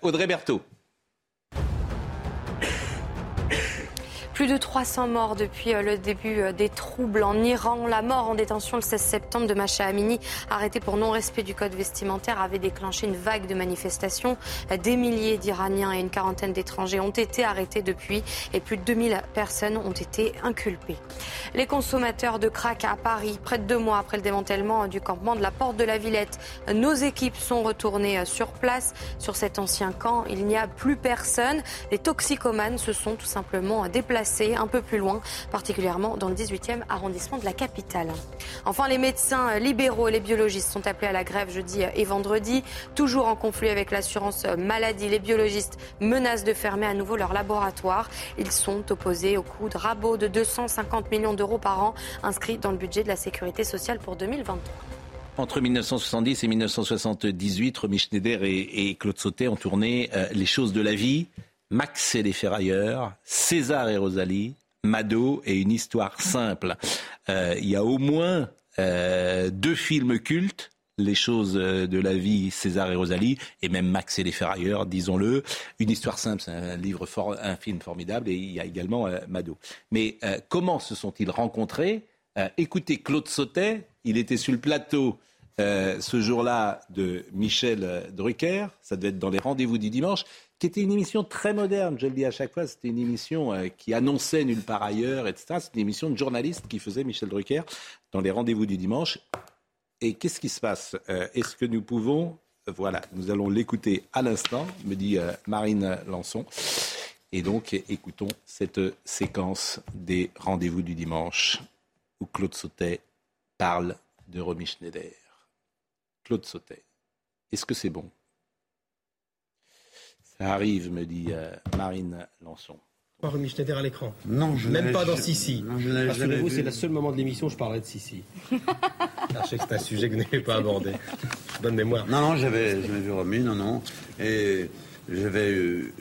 Audrey Berthaud. Plus de 300 morts depuis euh, le début euh, des troubles en Iran. La mort en détention le 16 septembre de Macha Amini, arrêtée pour non-respect du code vestimentaire, avait déclenché une vague de manifestations. Des milliers d'Iraniens et une quarantaine d'étrangers ont été arrêtés depuis et plus de 2000 personnes ont été inculpées. Les consommateurs de crack à Paris, près de deux mois après le démantèlement du campement de la Porte de la Villette, nos équipes sont retournées euh, sur place. Sur cet ancien camp, il n'y a plus personne. Les toxicomanes se sont tout simplement déplacés un peu plus loin, particulièrement dans le 18e arrondissement de la capitale. Enfin, les médecins libéraux et les biologistes sont appelés à la grève jeudi et vendredi, toujours en conflit avec l'assurance maladie. Les biologistes menacent de fermer à nouveau leur laboratoire. Ils sont opposés au coût de rabot de 250 millions d'euros par an inscrit dans le budget de la sécurité sociale pour 2023. Entre 1970 et 1978, Romy Schneider et, Claude Sautet ont tourné euh, Les choses de la vie. Max et les ferrailleurs, César et Rosalie, Mado et une histoire simple. Euh, il y a au moins euh, deux films cultes les choses euh, de la vie, César et Rosalie, et même Max et les ferrailleurs, disons-le. Une histoire simple, c'est un livre, un film formidable, et il y a également Mado. Mais comment se sont-ils rencontrés? Écoutez, Claude Sautet, il était sur le plateau ce jour-là de Michel Drucker, ça devait être dans les rendez-vous du dimanche, qui était une émission très moderne, je le dis à chaque fois, c'était une émission euh, qui annonçait nulle part ailleurs, etc. C'était une émission de journaliste qui faisait Michel Drucker dans les rendez-vous du dimanche. Et qu'est-ce qui se passe euh, Est-ce que nous pouvons, voilà, nous allons l'écouter à l'instant, me dit euh, Marine Lançon. Et donc, écoutons cette séquence des rendez-vous du dimanche où Claude Sautet parle de Romy Schneider. Claude Sautet, est-ce que c'est bon? Arrive, me dit euh, Marine Lançon. Pas remis Schneider à l'écran. Non, je Même pas dans Sissi. Rassurez-vous, c'est le seul moment de l'émission où je parlerai de Sissi. je sais que c'est un sujet que vous n'avez pas abordé. Bonne mémoire. Non, non, j'avais vu Romy, non, non. Et j'avais,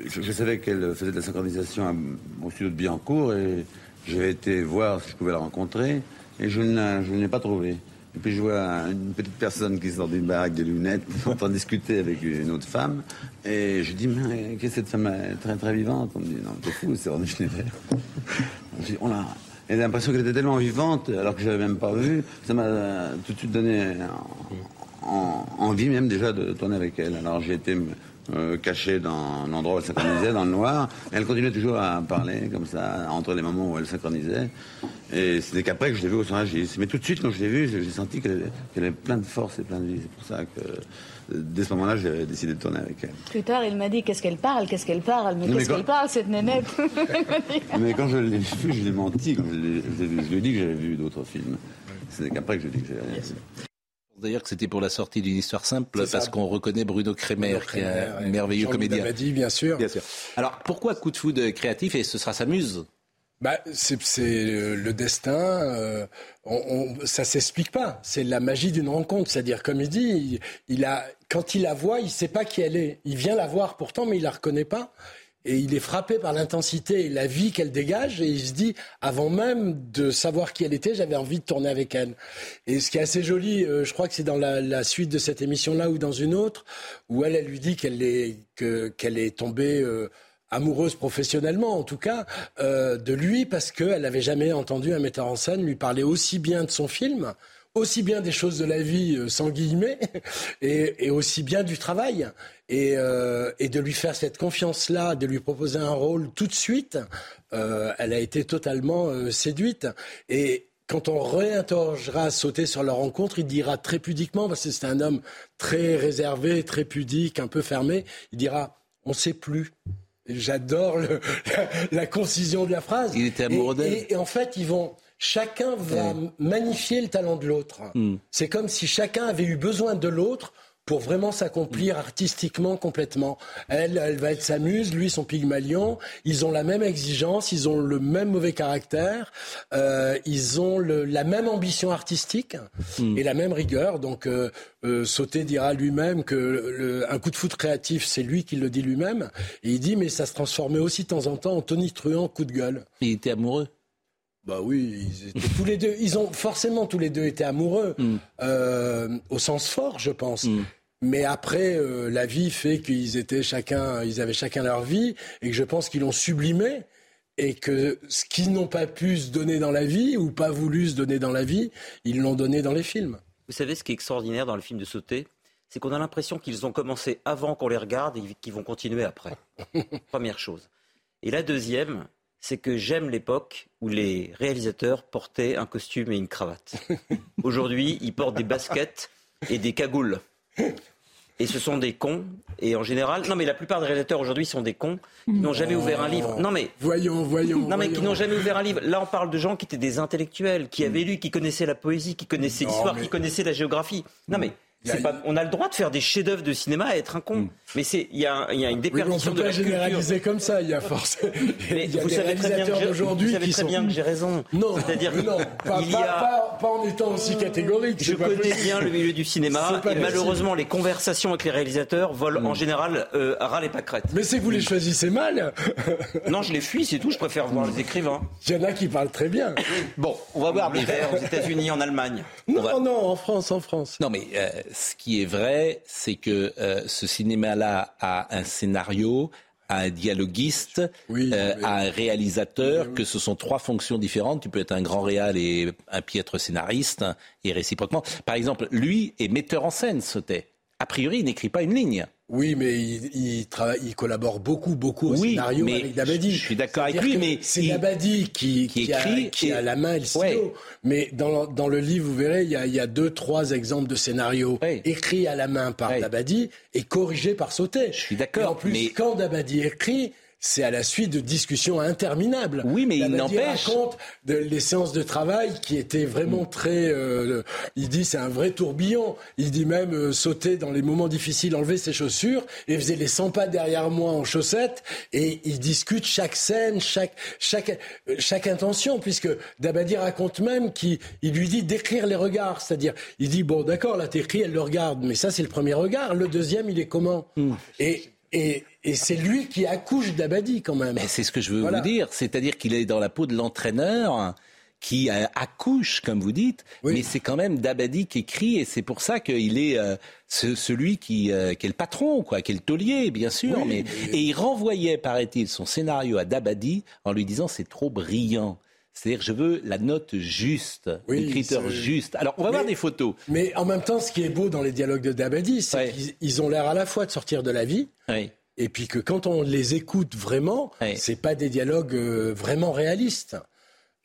je, savais qu'elle faisait de la synchronisation au studio de Biancourt et j'ai été voir si je pouvais la rencontrer et je ne l'ai pas trouvée. Et puis je vois une petite personne qui sort d'une baraque de lunettes, en train de discuter avec une autre femme. Et je dis, mais qu'est-ce que cette femme est très très vivante? On me dit, non, t'es fou, c'est René Schneider. je dis, on l'a. Et j'ai l'impression qu'elle était tellement vivante, alors que je l'avais même pas vue, ça m'a tout de suite donné envie même déjà de tourner avec elle. Alors j'ai été euh, cachée dans l'endroit où elle synchronisait, dans le noir. elle continuait toujours à parler comme ça, entre les moments où elle synchronisait. Et c'était qu'après que je l'ai vue au sonagiste. Mais tout de suite, quand je l'ai vue, j'ai senti qu'elle avait plein de force et plein de vie. C'est pour ça que dès ce moment-là, j'ai décidé de tourner avec elle. Plus tard, il m'a dit qu'est-ce qu'elle parle, qu'est-ce qu'elle parle, mais, qu'est-ce qu'elle parle, cette nénette Mais quand je l'ai vue, je l'ai menti. Quand je, lui ai dit que j'avais vu d'autres films. C'est qu'après que je lui ai dit que j'avais D'ailleurs, que c'était pour la sortie d'une histoire simple, parce qu'on reconnaît Bruno Kremer, qui est un merveilleux comédien. bien sûr. bien sûr. Alors, pourquoi coup de foudre créatif Et ce sera sa muse bah, c'est le destin. Euh, on, on, ça s'explique pas. C'est la magie d'une rencontre. C'est-à-dire, comme il dit, il, a, quand il la voit, il sait pas qui elle est. Il vient la voir pourtant, mais il la reconnaît pas. Et il est frappé par l'intensité et la vie qu'elle dégage. Et il se dit, avant même de savoir qui elle était, j'avais envie de tourner avec elle. Et ce qui est assez joli, euh, je crois que c'est dans la, suite de cette émission-là ou dans une autre, où elle, elle lui dit qu'elle est, qu'elle est tombée. Euh, amoureuse professionnellement en tout cas euh, de lui parce qu'elle n'avait jamais entendu un metteur en scène lui parler aussi bien de son film aussi bien des choses de la vie euh, sans guillemets et, et, aussi bien du travail et, euh, et, de lui faire cette confiance là de lui proposer un rôle tout de suite euh, elle a été totalement euh, séduite et quand on réinterrogera sauter sur leur rencontre, il dira très pudiquement, parce que c'est un homme très réservé, très pudique, un peu fermé, il dira on ne sait plus. J'adore la, la, concision de la phrase. Il était amoureux d'elle. Et, et, en fait, ils vont. Chacun va magnifier le talent de l'autre. Mm. C'est comme si chacun avait eu besoin de l'autre pour vraiment s'accomplir artistiquement complètement. Elle, elle va être sa muse, lui son pygmalion. Ils ont la même exigence, ils ont le même mauvais caractère, euh, ils ont le, la même ambition artistique mmh. et la même rigueur. Donc euh, euh, Sauté dira lui-même que le, un coup de foot créatif, c'est lui qui le dit lui-même. Et il dit mais ça se transformait aussi de temps en temps en Tony Truant coup de gueule. Il était amoureux. Bah oui, ils étaient tous les deux. Ils ont forcément tous les deux été amoureux, mm. euh, au sens fort, je pense. Mm. Mais après, euh, la vie fait qu'ils étaient chacun, ils avaient chacun leur vie, et que je pense qu'ils l'ont sublimé, et que ce qu'ils n'ont pas pu se donner dans la vie ou pas voulu se donner dans la vie, ils l'ont donné dans les films. Vous savez ce qui est extraordinaire dans le film de Sauté? C'est qu'on a l'impression qu'ils ont commencé avant qu'on les regarde et qu'ils vont continuer après. Première chose. Et la deuxième, c'est que j'aime l'époque où les réalisateurs portaient un costume et une cravate. Aujourd'hui, ils portent des baskets et des cagoules. Et ce sont des cons. Et en général, non mais la plupart des réalisateurs aujourd'hui sont des cons qui n'ont jamais oh. ouvert un livre. Non mais voyons, voyons. Non mais voyons. qui n'ont jamais ouvert un livre. Là, on parle de gens qui étaient des intellectuels, qui avaient lu, qui connaissaient la poésie, qui connaissaient l'histoire, mais... qui connaissaient la géographie. Non mais a, pas, on a le droit de faire des chefs-d'œuvre de cinéma et être un con. Mm. Mais c'est il y, y, a une déperdition oui, de la culture. généraliser comme ça. Il y a a vous savez très bien que qui sont... bien que j'ai raison. Non, c'est-à-dire non, pas, il y a... pas, pas, en étant aussi catégorique. Je connais possible. bien le milieu du cinéma et malheureusement les conversations avec les réalisateurs volent mm. en général euh, à ras les pâquerettes. Mais c'est vous les choisissez mal. non, je les fuis, c'est tout. Je préfère voir les écrivains. Il y en a qui parlent très bien. Bon, on va voir aux États-Unis, en Allemagne. Non, non, en France, en France. Non, mais euh, ce qui est vrai, c'est que euh, ce cinéma-là a un scénario, a un dialoguiste, oui, euh, mais... un réalisateur, oui, que ce sont trois fonctions différentes. Tu peux être un grand réal et un piètre scénariste, et réciproquement. Par exemple, lui est metteur en scène, Sautet. A priori, il n'écrit pas une ligne. Oui, mais il, il, travaille, il collabore beaucoup, beaucoup au oui, scénario mais avec Dabadi. Je suis d'accord avec lui, mais c'est Dabadi qui, qui, qui, écrit, a, qui a la main et le stylo. Ouais. Mais dans, dans, le livre, vous verrez, il y, a, il y a deux, trois exemples de scénarios ouais. écrits à la main par ouais. Dabadi et corrigés par Sauté. Je suis d'accord. En plus, mais... quand Dabadi écrit, c'est à la suite de discussions interminables. Oui, mais il n'empêche. raconte de, les séances de travail qui étaient vraiment très. Euh, il dit c'est un vrai tourbillon. Il dit même euh, sauter dans les moments difficiles, enlever ses chaussures et faisait les 100 pas derrière moi en chaussettes et il discute chaque scène, chaque chaque chaque intention puisque Dabadi raconte même qu'il il lui dit d'écrire les regards, c'est-à-dire il dit bon d'accord là t'écris, elle le regarde, mais ça c'est le premier regard, le deuxième il est comment? Mm. et et, et c'est lui qui accouche d'Abadi quand même. Mais c'est ce que je veux voilà. vous dire, c'est-à-dire qu'il est dans la peau de l'entraîneur qui euh, accouche, comme vous dites, oui. mais c'est quand même Dabadi qui écrit, et c'est pour ça qu'il est euh, ce, celui qui, euh, qui, est le patron, quoi, qui est le taulier, bien sûr. Oui, mais, mais... Et il renvoyait, paraît-il, son scénario à Dabadi en lui disant c'est trop brillant. C'est-à-dire, je veux la note juste, oui, l'écriteur juste. Alors, on va mais, voir des photos. Mais en même temps, ce qui est beau dans les dialogues de Dabadi, c'est ouais. qu'ils ont l'air à la fois de sortir de la vie, ouais. Et puis que quand on les écoute vraiment, ouais. c'est pas des dialogues euh, vraiment réalistes.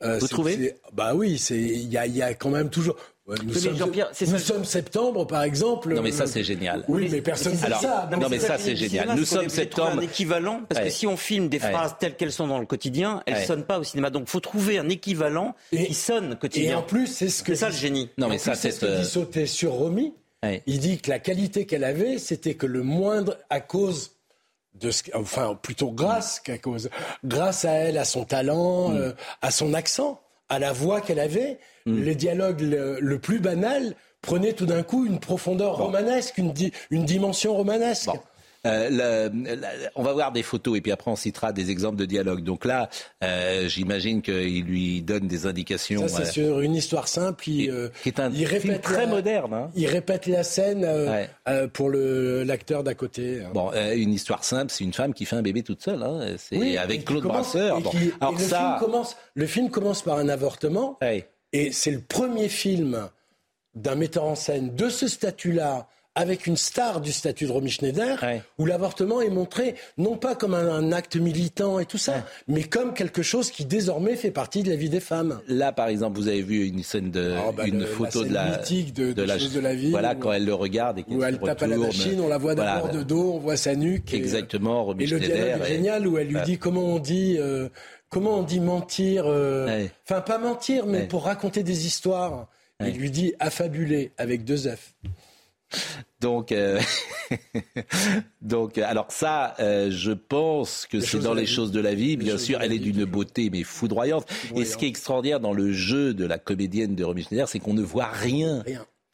Euh, Vous trouvez? Bah oui, il y a, y a, quand même toujours. nous, sommes, nous sommes, septembre, par exemple. Non, mais ça, c'est génial. Oui, mais personne ne dit ça. Non, mais ça, c'est génial. Nous sommes septembre. un équivalent, parce que si on filme des phrases telles qu'elles sont dans le quotidien, elles ne sonnent pas au cinéma. Donc, il faut trouver un équivalent qui sonne quotidien. Et en plus, c'est ce que. C'est ça le génie. Non, mais ça, c'est ce que dit sauter sur Romy. Il dit que la qualité qu'elle avait, c'était que le moindre, à cause de ce, enfin plutôt grâce qu'à cause, grâce à elle, à son talent, mm. euh, à son accent, à la voix qu'elle avait, mm. le dialogue le, plus banal prenait tout d'un coup une profondeur romanesque, une, une dimension romanesque. Euh, on va voir des photos et puis après on citera des exemples de dialogue. Donc là, euh, j'imagine qu'il lui donne des indications. Ça, c'est sur une histoire simple. Il, euh, qui est un il répète très moderne. Hein. Il répète la scène pour l'acteur d'à côté. Hein. Bon, une histoire simple, c'est une femme qui fait un bébé toute seule. Hein. C'est avec Claude Brasseur. Alors le, ça... film commence, le film commence par un avortement. Et c'est le premier film d'un metteur en scène de ce statut-là avec une star du statut de Romy Schneider, où l'avortement est montré non pas comme un, acte militant et tout ça, mais comme quelque chose qui désormais fait partie de la vie des femmes. Là, par exemple, vous avez vu une scène de, ah, bah, une photo de la, de, de, la, de la vie, voilà, quand elle le regarde et où elle tape à la machine, on la voit d'abord de dos, on voit sa nuque. Exactement, Romy et Schneider. le dialogue est génial où elle lui dit comment on dit. Euh, comment on dit mentir euh, Enfin, pas mentir, mais pour raconter des histoires. Il lui dit affabuler avec deux F. Donc, euh, donc, alors ça, euh, je pense que c'est dans les choses de la vie. Bien sûr, elle est d'une beauté mais foudroyante. Et ce qui est extraordinaire dans le jeu de la comédienne de Romy Schneider, c'est qu'on ne voit rien.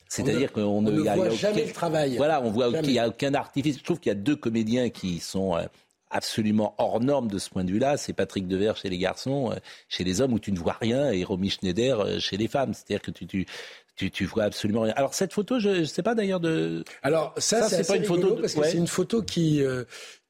C'est-à-dire qu'on ne, voit jamais le travail. Voilà, on voit qu'il n'y a aucun artifice. Je trouve qu'il y a deux comédiens qui sont euh, absolument hors normes de ce point de vue-là. C'est Patrick Devers chez les garçons, chez les hommes où tu ne vois rien, et Romy Schneider chez les femmes. C'est-à-dire que tu, tu tu, tu vois absolument rien. Alors cette photo, je ne sais pas d'ailleurs de. Alors ça, c'est pas une photo de... parce que c'est une photo qui euh,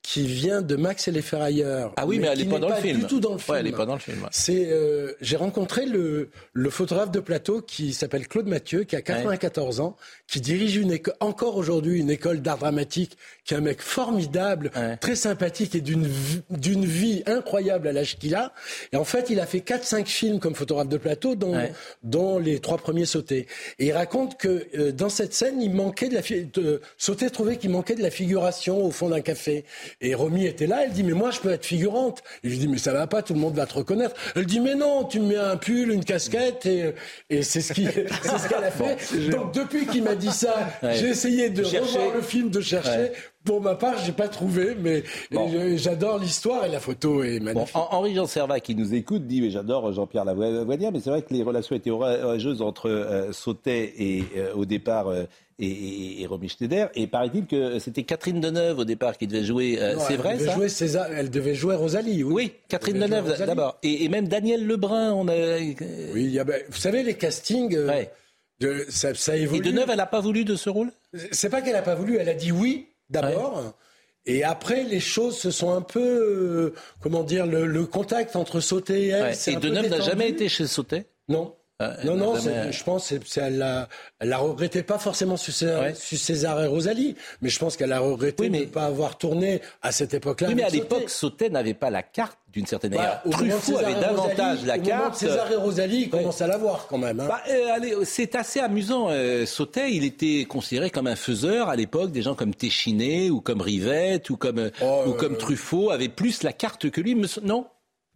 qui vient de Max et les Ferrailleurs. Ah oui, mais, elle n'est pas dans le film. Du tout dans le film. Ouais, elle n'est pas dans le film. C'est, euh, j'ai rencontré le, le photographe de plateau qui s'appelle Claude Mathieu, qui a 94 ans, qui dirige une encore aujourd'hui une école d'art dramatique, qui est un mec formidable, très sympathique et d'une d'une vie incroyable à l'âge qu'il a. Et en fait, il a fait 4-5 films comme photographe de plateau, dont, dont les trois premiers sautés. Et il raconte que euh, dans cette scène, il manquait de la de, sauter trouvait qu'il manquait de la figuration au fond d'un café. Et Romy était là, elle dit mais moi je peux être figurante. Et je dis mais ça va pas, tout le monde va te reconnaître. Elle dit mais non, tu me mets un pull, une casquette et, et c'est ce qui c'est ce qu'elle a fait. Donc depuis qu'il m'a dit ça, j'ai essayé de revoir le film, de chercher. Pour ma part, j'ai pas trouvé, mais j'adore l'histoire et la photo est magnifique. Henri Jean Servat qui nous écoute dit, mais j'adore Jean-Pierre Lavoisière, mais c'est vrai que les relations étaient orageuses entre euh, Sautet et euh, au départ euh, et, et, Romy Schneider. Et paraît-il que c'était Catherine Deneuve au départ qui devait jouer. Euh, c'est vrai devait ça jouer César, Elle devait jouer Rosalie. Oui, oui Catherine Deneuve d'abord. Et, et, même Daniel Lebrun. On a... Oui, y a, ben, vous savez les castings. Euh, de, ça, ça évolue. Et Deneuve, elle n'a pas voulu de ce rôle? C'est pas qu'elle n'a pas voulu. Elle a dit oui d'abord. Et après, les choses se sont un peu, euh, comment dire, le, le, contact entre Sauté et elle. Ouais. Et Deneuve n'a jamais été chez Sauté? Non. Euh, non, non, je pense qu'elle la, elle la regrettait pas forcément sur César, et Rosalie, mais je pense qu'elle a regretté de ne pas avoir tourné à cette époque-là. Oui, mais à l'époque, Sautet n'avait pas la carte d'une certaine manière. Bah, Truffaut avait davantage la carte. César et Rosalie commencent à l'avoir quand même. Hein. Bah, euh, c'est assez amusant. Euh, Sautet, il était considéré comme un faiseur à l'époque. Des gens comme Téchiné ou comme Rivette ou comme, oh, ou comme Truffaut avaient plus la carte que lui. Non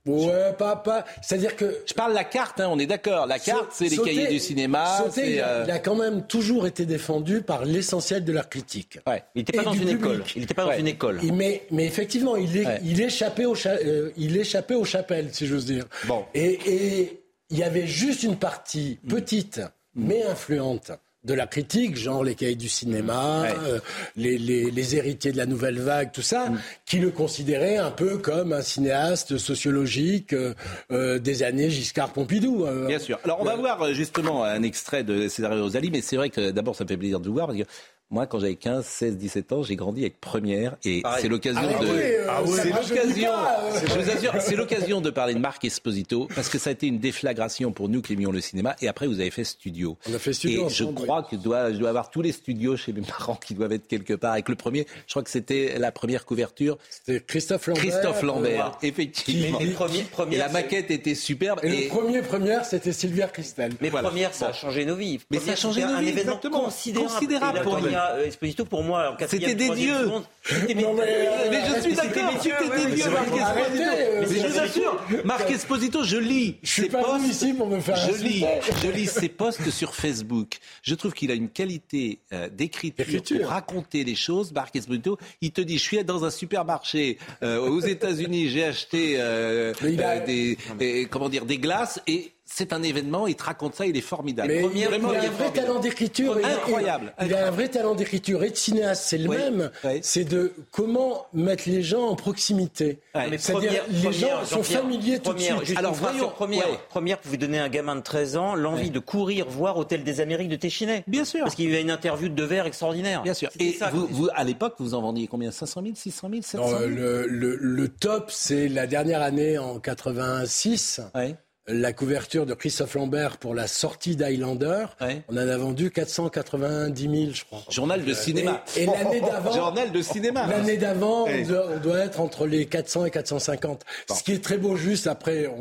Ouais, pas, pas. C'est-à-dire que. Je parle de la carte, hein, on est d'accord. La carte, c'est les cahiers du cinéma. Sauté, euh, il, a, quand même toujours été défendu par l'essentiel de l'art critique. Ouais. Il n'était pas, dans une école. Il n'était pas dans une école. mais, mais effectivement, il, est, il, échappait au euh, il échappait aux chapelles, si j'ose dire. Bon. Et, et il y avait juste une partie petite, mais influente de la critique, genre les cahiers du cinéma, euh, les, héritiers de la nouvelle vague, tout ça, mm. qui le considéraient un peu comme un cinéaste sociologique euh, euh, des années Giscard-Pompidou. Bien sûr. Alors on va voir justement un extrait de César Rosalie, mais c'est vrai que d'abord ça me fait plaisir de vous voir parce que moi, quand j'avais 15, 16, 17 ans, j'ai grandi avec Première et Pareil. c'est l'occasion Ah de. oui, euh, Ah ça C'est rajeunit l'occasion. pas, euh. Je vous assure, c'est l'occasion de parler de Marc Esposito parce que ça a été une déflagration pour nous qui aimions le cinéma. Et après, vous avez fait studio. On a fait studio Et ensemble, je crois que je dois, je dois avoir tous les studios chez mes parents qui doivent être quelque part. Avec le premier, je crois que c'était la première couverture. C'était Christophe Lambert. Christophe Lambert, euh, effectivement. Mais et la c'est- maquette était superbe. Et, le premier première, c'était Sylvia Christel. Mais Voilà. première, ça a changé nos vies. Mais ça a changé nos un vies, événement exactement. considérable. Considérable pour nous. Première, euh, Esposito, pour moi, en quatrième, C'était des dieux. seconde, c'était Non, mais, euh, Mais je suis d'accord, c'était des dieux, Marc. Esposito. Euh, Mais c'est- je vous assure, Marc Esposito, je lis Je suis ses pas posts. venu ici pour me faire Je lis, insulter. je lis ses posts sur Facebook. Je trouve qu'il a une qualité euh, d'écriture pour raconter les choses. Marc Esposito, il te dit, je suis dans un supermarché euh, aux États-Unis, j'ai acheté euh, euh, comment dire, des glaces et c'est un événement. Il te raconte ça, il est formidable. Mais il, vraiment, a il un vrai formidable. talent d'écriture. et- Incroyable, Il a un vrai talent d'écriture et de cinéaste. C'est le Oui, même. oui. C'est de comment mettre les gens en proximité. Ouais. C'est-à-dire, les première, gens sont familiers tout de première, suite. juste Alors, voyons, première, ouais. première pouvait donner à un gamin de 13 ans l'envie Ouais. de courir voir Hôtel des Amériques de Téchinet. Bien sûr. Parce qu'il y avait une interview de Devers extraordinaire. Bien sûr. Et ça. vous, vous, à l'époque, vous en vendiez combien? 500 000, 600 000, 700 Non, 000 euh, le, le- le top, c'est la dernière année en 86. La couverture de Christophe Lambert pour la sortie d'Highlander. Ouais. On en a vendu 490 000, je crois. Journal de cinéma. Et, et l'année d'avant. Journal de cinéma. L'année d'avant, on, doit, on doit être entre les 400 et 450. Ce qui est très beau, juste après,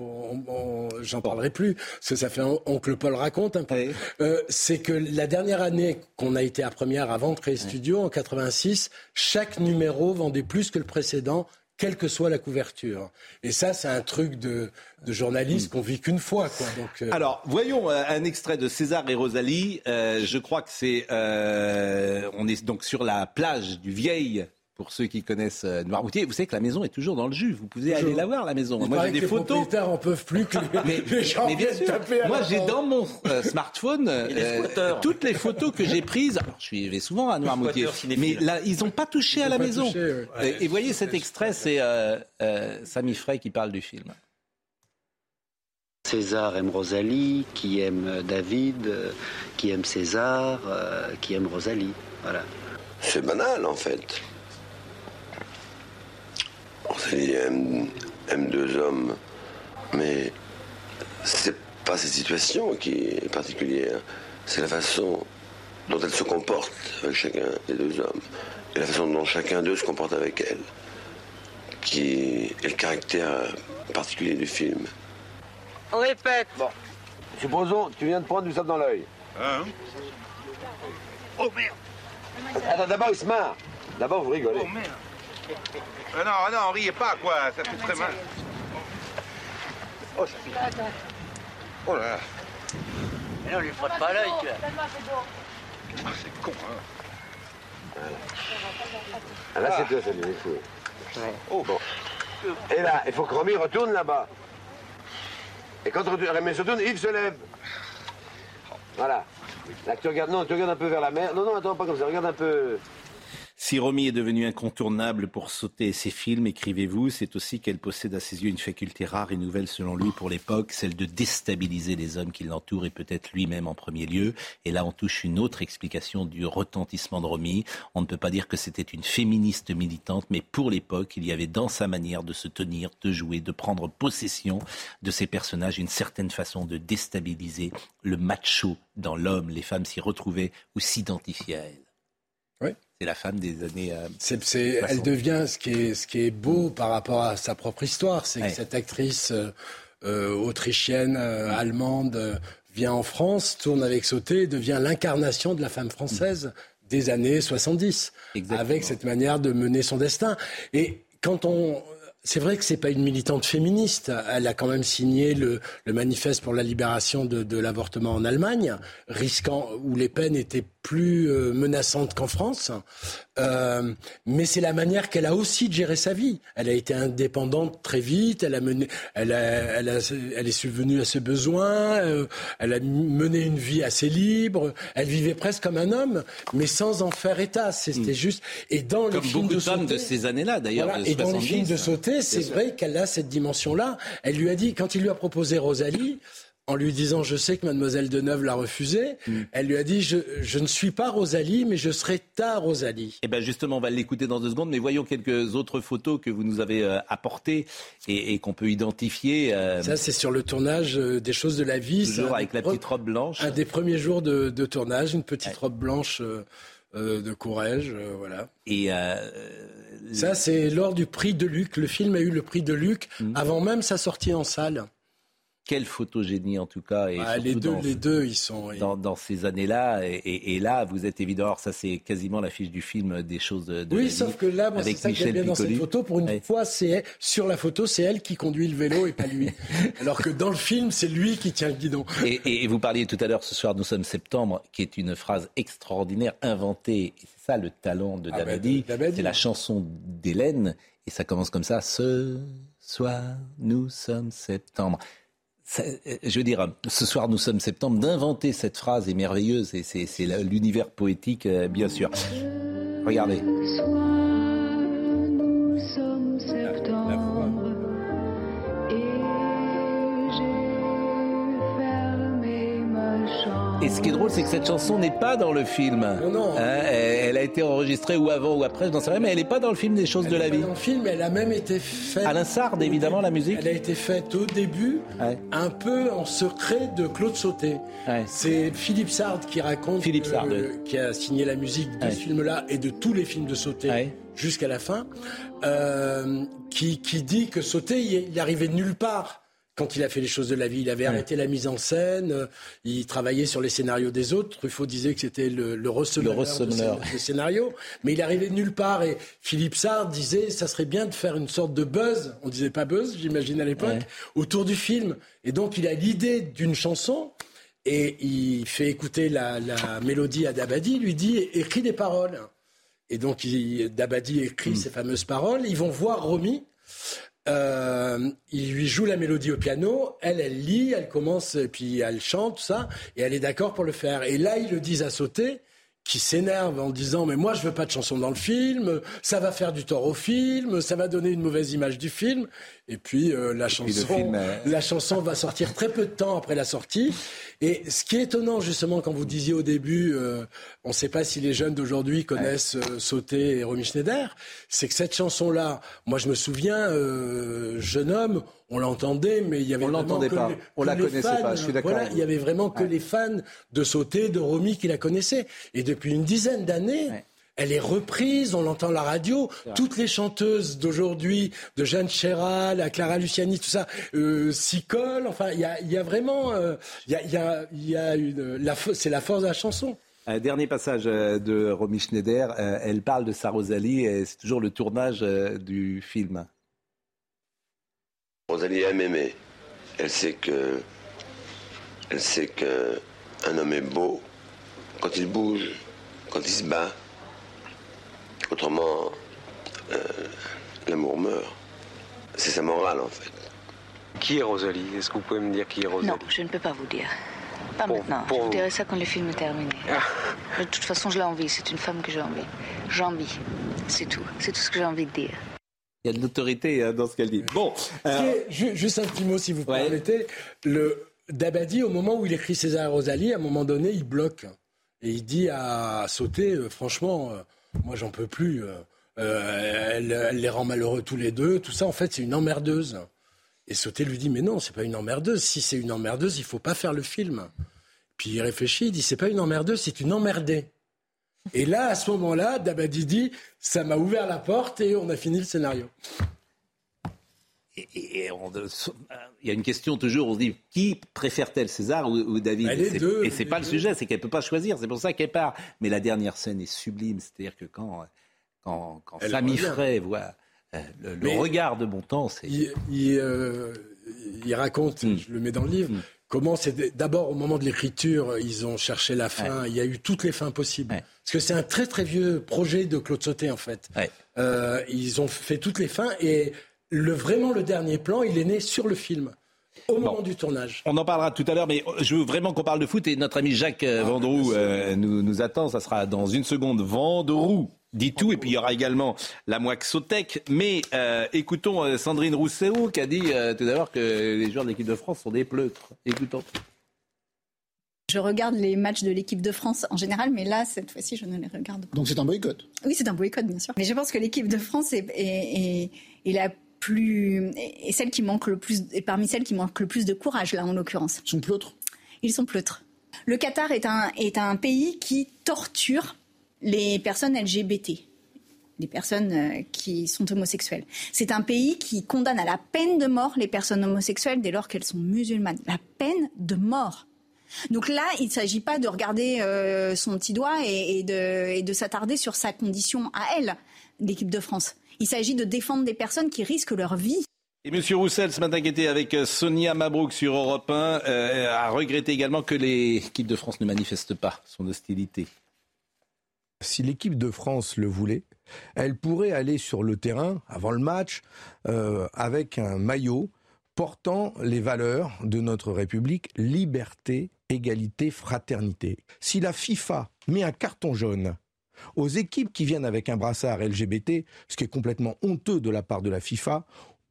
j'en parlerai plus, parce que ça fait un- Oncle Paul raconte un peu. Ouais. Euh, c'est que la dernière année qu'on a été à première avant de créer Studio, en 86, chaque numéro vendait plus que le précédent quelle que soit la couverture. Et ça, c'est un truc de, de journaliste qu'on vit qu'une fois. Quoi. Donc, euh, Alors, voyons euh, un extrait de César et Rosalie. Euh, je crois que c'est. euh, on est donc sur la plage du Vieil. Pour ceux qui connaissent euh, Noirmoutier, vous savez que la maison est toujours dans le jus. Vous pouvez Toujours. aller la voir, la maison. il Moi, j'ai que des les photos. propriétaires en peuvent plus que les, Mais, les gens mais bien sûr, taper à moi j'ai dans mon euh, smartphone euh, toutes les photos que j'ai prises. Alors, je suis souvent à Noirmoutier, mais là ils n'ont pas touché à la maison. touché, ouais. Et, et voyez cet extrait, c'est euh, euh, Samy Frey qui parle du film. César aime Rosalie, qui aime David, qui aime César, euh, qui aime Rosalie. Voilà. C'est banal en fait. Rosalie aime, aime deux hommes, mais c'est pas cette situation qui est particulière, c'est la façon dont elle se comporte avec chacun des deux hommes, et la façon dont chacun d'eux se comporte avec elle, qui est le caractère particulier du film. On répète. Bon, supposons, tu viens de prendre du sable dans l'œil. Hein Oh merde Attends, d'abord il se marre. D'abord vous rigolez. Oh merde Ah non, ah non, riez pas quoi, ça fait très mal. Oh, ça fait... Oh là là. Mais non, lui frotte pas l'œil, tu vois. Ah, c'est con, hein. Ah, là, c'est toi, ça lui fou. Oh, bon. Et là, il faut que Romy retourne là-bas. Et quand Romy se tourne, Yves se lève. Voilà. Là, tu regardes, non, tu regardes un peu vers la mer. Non, non, attends, pas comme ça, regarde un peu. Si Romy est devenue incontournable pour sauter ses films, écrivez-vous, c'est aussi qu'elle possède à ses yeux une faculté rare et nouvelle selon lui pour l'époque, celle de déstabiliser les hommes qui l'entourent et peut-être lui-même en premier lieu. Et là, on touche une autre explication du retentissement de Romy. On ne peut pas dire que c'était une féministe militante, mais pour l'époque, il y avait dans sa manière de se tenir, de jouer, de prendre possession de ses personnages une certaine façon de déstabiliser le macho dans l'homme. Les femmes s'y retrouvaient ou s'identifiaient à. C'est la femme des années. euh, C'est- c'est- 60. elle devient ce qui est, ce qui est beau par rapport à sa propre histoire, c'est Ouais. que cette actrice euh, euh, autrichienne, euh, allemande, vient en France, tourne avec Sauté, devient l'incarnation de la femme française des années 70, avec cette manière de mener son destin. Et quand on c'est vrai que c'est pas une militante féministe. Elle a quand même signé le, le manifeste pour la libération de, de l'avortement en Allemagne, risquant où les peines étaient plus euh, menaçantes qu'en France. Euh, mais c'est la manière qu'elle a aussi de gérer sa vie. Elle a été indépendante très vite. Elle a mené, elle, a, elle, a, elle est subvenue à ses besoins. euh, elle a mené une vie assez libre. Elle vivait presque comme un homme, mais sans en faire état. C'était juste. Et dans le Comme film beaucoup de de femmes de ces années-là, d'ailleurs. voilà. Et dans le 70, film de hein. C'est vrai qu'elle a cette dimension-là. Elle lui a dit, quand il lui a proposé Rosalie, en lui disant Je sais que mademoiselle Deneuve l'a refusé. Mm. Elle lui a dit je, je ne suis pas Rosalie, mais je serai ta Rosalie. Eh bien justement, on va l'écouter dans deux secondes, mais voyons quelques autres photos que vous nous avez euh, apportées et, et qu'on peut identifier. euh, Ça, c'est sur le tournage euh, des choses de la vie. C'est toujours avec la petite robe blanche. Un des premiers jours de, de tournage, une petite robe blanche euh, euh, de Courrèges, euh, voilà. Et euh, Ça, c'est lors du prix de Luc. Le film a eu le prix de Luc Mm. avant même sa sortie en salle. Quel photogénie en tout cas. Et Ah, surtout les deux, dans, les deux, ils sont. dans, dans ces années-là. Et, et- et là, vous êtes évident. Alors ça, c'est quasiment l'affiche du film des choses de. Oui, la sauf vie, que là, moi, c'est ça que Michel bien dans cette photo. Pour une fois, c'est sur la photo, c'est elle qui conduit le vélo et pas lui. Alors que dans le film, c'est lui qui tient le guidon. Et, vous parliez tout à l'heure, ce soir, nous sommes septembre, qui est une phrase extraordinaire, inventée. Et c'est ça le talent de Ah ben, Dabadi. de Dabadi. C'est la chanson d'Hélène. Et ça commence comme ça. Ce soir, nous sommes septembre. Euh, je veux dire, ce soir, nous sommes septembre. D'inventer cette phrase est merveilleuse. Et c'est l'univers poétique, euh, bien sûr. Regardez. Et ce qui est drôle, c'est que cette chanson n'est pas dans le film. non. Hein, elle, elle a été enregistrée ou avant ou après, je n'en sais rien, mais elle n'est pas dans le film des choses de la vie. Dans le film, elle a même été faite. Alain Sard, évidemment, la musique. Elle a été faite au début, un peu en secret de Claude Sauté. C'est Philippe Sard qui raconte, Philippe Sard, oui. qui a signé la musique de Ouais. ce film-là et de tous les films de Sauté jusqu'à la fin, euh, qui, qui dit que Sauté, il arrivait de nulle part. Quand il a fait les choses de la vie, il avait arrêté la mise en scène, euh, il travaillait sur les scénarios des autres. Truffaut disait que c'était le, le ressembleur. de scénario, mais il arrivait de nulle part. Et Philippe Sard disait, ça serait bien de faire une sorte de buzz, on disait pas buzz, j'imagine à l'époque, autour du film. Et donc il a l'idée d'une chanson. Et il fait écouter la, la mélodie à Dabadi, il lui dit écris des paroles. Et donc il, Dabadi écrit ces fameuses paroles. Ils vont voir Romy. Euh, il lui joue la mélodie au piano, elle, elle lit, elle commence, puis elle chante, tout ça, et elle est d'accord pour le faire. Et là, ils le disent à sauter, qui s'énerve en disant mais moi je veux pas de chanson dans le film, ça va faire du tort au film, ça va donner une mauvaise image du film. Et puis euh, la chanson, film, euh, la chanson va sortir très peu de temps après la sortie. Et ce qui est étonnant justement quand vous disiez au début, euh, on ne sait pas si les jeunes d'aujourd'hui connaissent euh, Sauté et Romy Schneider, c'est que cette chanson-là, moi je me souviens, euh, jeune homme, on l'entendait, mais il y avait On vraiment l'entendait que pas. les- On la connaissait fans, pas, je suis d'accord voilà, il y avait vraiment que les fans de Sauté, de Romy qui la connaissaient. Et depuis une dizaine d'années. Elle est reprise, on l'entend à la radio. Toutes les chanteuses d'aujourd'hui, de Jeanne Chéral à Clara Luciani, tout ça, euh, s'y collent. Enfin, il y a, il y a vraiment, euh, il y a, il y a, il y a une, la, c'est la force de la chanson. Un dernier passage euh, de Romy Schneider. euh, Elle parle de sa Rosalie et c'est toujours le tournage euh, du film. Rosalie aime aimer. Elle sait que. Elle sait que un homme est beau quand il bouge, quand il se bat. Autrement, euh, l'amour meurt. C'est sa morale en fait. Qui est Rosalie? Est-ce que vous pouvez me dire qui est Rosalie? Non, je ne peux pas vous dire. Pas Pour- maintenant. pour je vous dirai ça quand le film est terminé. Ah. De toute façon, je l'ai envie. C'est une femme que j'ai envie. J'ai envie. C'est tout. C'est tout ce que j'ai envie de dire. Il y a de l'autorité hein, dans ce qu'elle dit. Bon, euh, juste un petit mot, si vous permettez. Le Dabadi, au moment où il écrit César et Rosalie, à un moment donné, il bloque. Et il dit à Sauter, euh, franchement, euh, moi, j'en peux plus. euh, elle, elle les rend malheureux tous les deux. Tout ça, en fait, c'est une emmerdeuse. Et Sauter lui dit, mais non, c'est pas une emmerdeuse. Si c'est une emmerdeuse, il faut pas faire le film. Puis il réfléchit, il dit, c'est pas une emmerdeuse, c'est une emmerdée. Et là, à ce moment-là, Dabadi dit, ça m'a ouvert la porte et on a fini le scénario. et- et on- il y a une question toujours, on se dit, qui préfère-t-elle, César ou, ou David les Et c'est- deux, Et c'est pas le sujet, c'est qu'elle peut pas choisir, c'est pour ça qu'elle part. Mais la dernière scène est sublime, c'est-à-dire que quand, quand, quand Samy. Frey voit euh, le, regard de Bontemps, c'est... il, il, euh, il raconte, Hmm. je le mets dans le livre, comment c'est d'abord au moment de l'écriture, ils ont cherché la fin. Il y a eu toutes les fins possibles. Parce que c'est un très très vieux projet de Claude Sauté en fait. Euh, ils ont fait toutes les fins et le vraiment le dernier plan, il est né sur le film au moment du tournage. On en parlera tout à l'heure, mais je veux vraiment qu'on parle de foot et notre ami Jacques euh, Ah, Vendroux euh, nous, nous attend. Ça sera dans une seconde. Vendroux dit tout. Et puis il y aura également la Moixotec. Mais euh, écoutons euh, Sandrine Rousseau qui a dit euh, tout d'abord que les joueurs de l'équipe de France sont des pleutres. Écoutons. Je regarde les matchs de l'équipe de France en général, mais là, cette fois-ci, je ne les regarde pas. Donc c'est un boycott Oui, c'est un boycott, bien sûr. Mais je pense que l'équipe de France est, est, est, est la plus est celle qui manque le plus est parmi celles qui manquent le plus de courage là en l'occurrence. Ils sont pleutres. Ils sont pleutres. Le Qatar est un est un pays qui torture les personnes LGBT, les personnes euh, qui sont homosexuelles. C'est un pays qui condamne à la peine de mort les personnes homosexuelles dès lors qu'elles sont musulmanes. La peine de mort. Donc là, il ne s'agit pas de regarder euh, son petit doigt et, de, s'attarder sur sa condition à elle, l'équipe de France. Il s'agit de défendre des personnes qui risquent leur vie. Et M. Roussel, ce matin, qui était avec euh, Sonia Mabrouk sur Europe 1, euh, a regretté également que l'équipe de France ne manifeste pas son hostilité. Si l'équipe de France le voulait, elle pourrait aller sur le terrain avant le match euh, avec un maillot portant les valeurs de notre République, liberté, égalité, fraternité. Si la FIFA met un carton jaune aux équipes qui viennent avec un brassard LGBT, ce qui est complètement honteux de la part de la FIFA,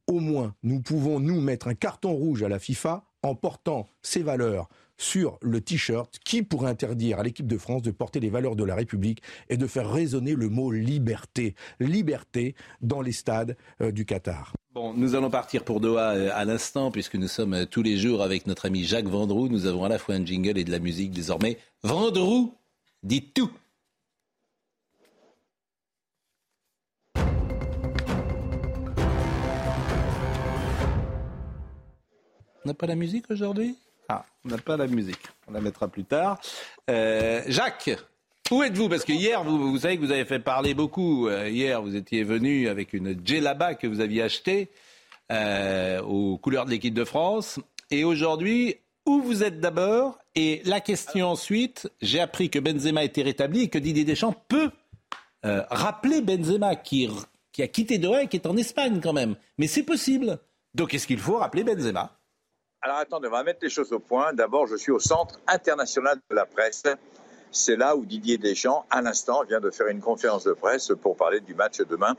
au moins nous pouvons nous mettre un carton rouge à la FIFA en portant ces valeurs sur le t-shirt qui pourrait interdire à l'équipe de France de porter les valeurs de la République et de faire résonner le mot liberté. Liberté dans les stades euh, du Qatar. Bon, nous allons partir pour Doha euh, à l'instant, puisque nous sommes euh, tous les jours avec notre ami Jacques Vendroux. Nous avons à la fois un jingle et de la musique désormais. Vendroux, dit tout. On n'a pas la musique aujourd'hui? Ah, on n'a pas la musique. On la mettra plus tard. Euh, Jacques, où êtes-vous? Parce que hier, vous, savez que vous avez fait parler beaucoup. Euh, hier, vous étiez venu avec une djellaba que vous aviez achetée euh, aux couleurs de l'équipe de France. Et aujourd'hui, où vous êtes d'abord? Et la question ensuite, j'ai appris que Benzema était rétabli et que Didier Deschamps peut rappeler Benzema qui, qui a quitté Doha et qui est en Espagne quand même. Mais c'est possible. Donc est-ce qu'il faut rappeler Benzema? Alors attendez, on va mettre les choses au point. D'abord, je suis au Centre international de la presse. C'est là où Didier Deschamps, à l'instant, vient de faire une conférence de presse pour parler du match demain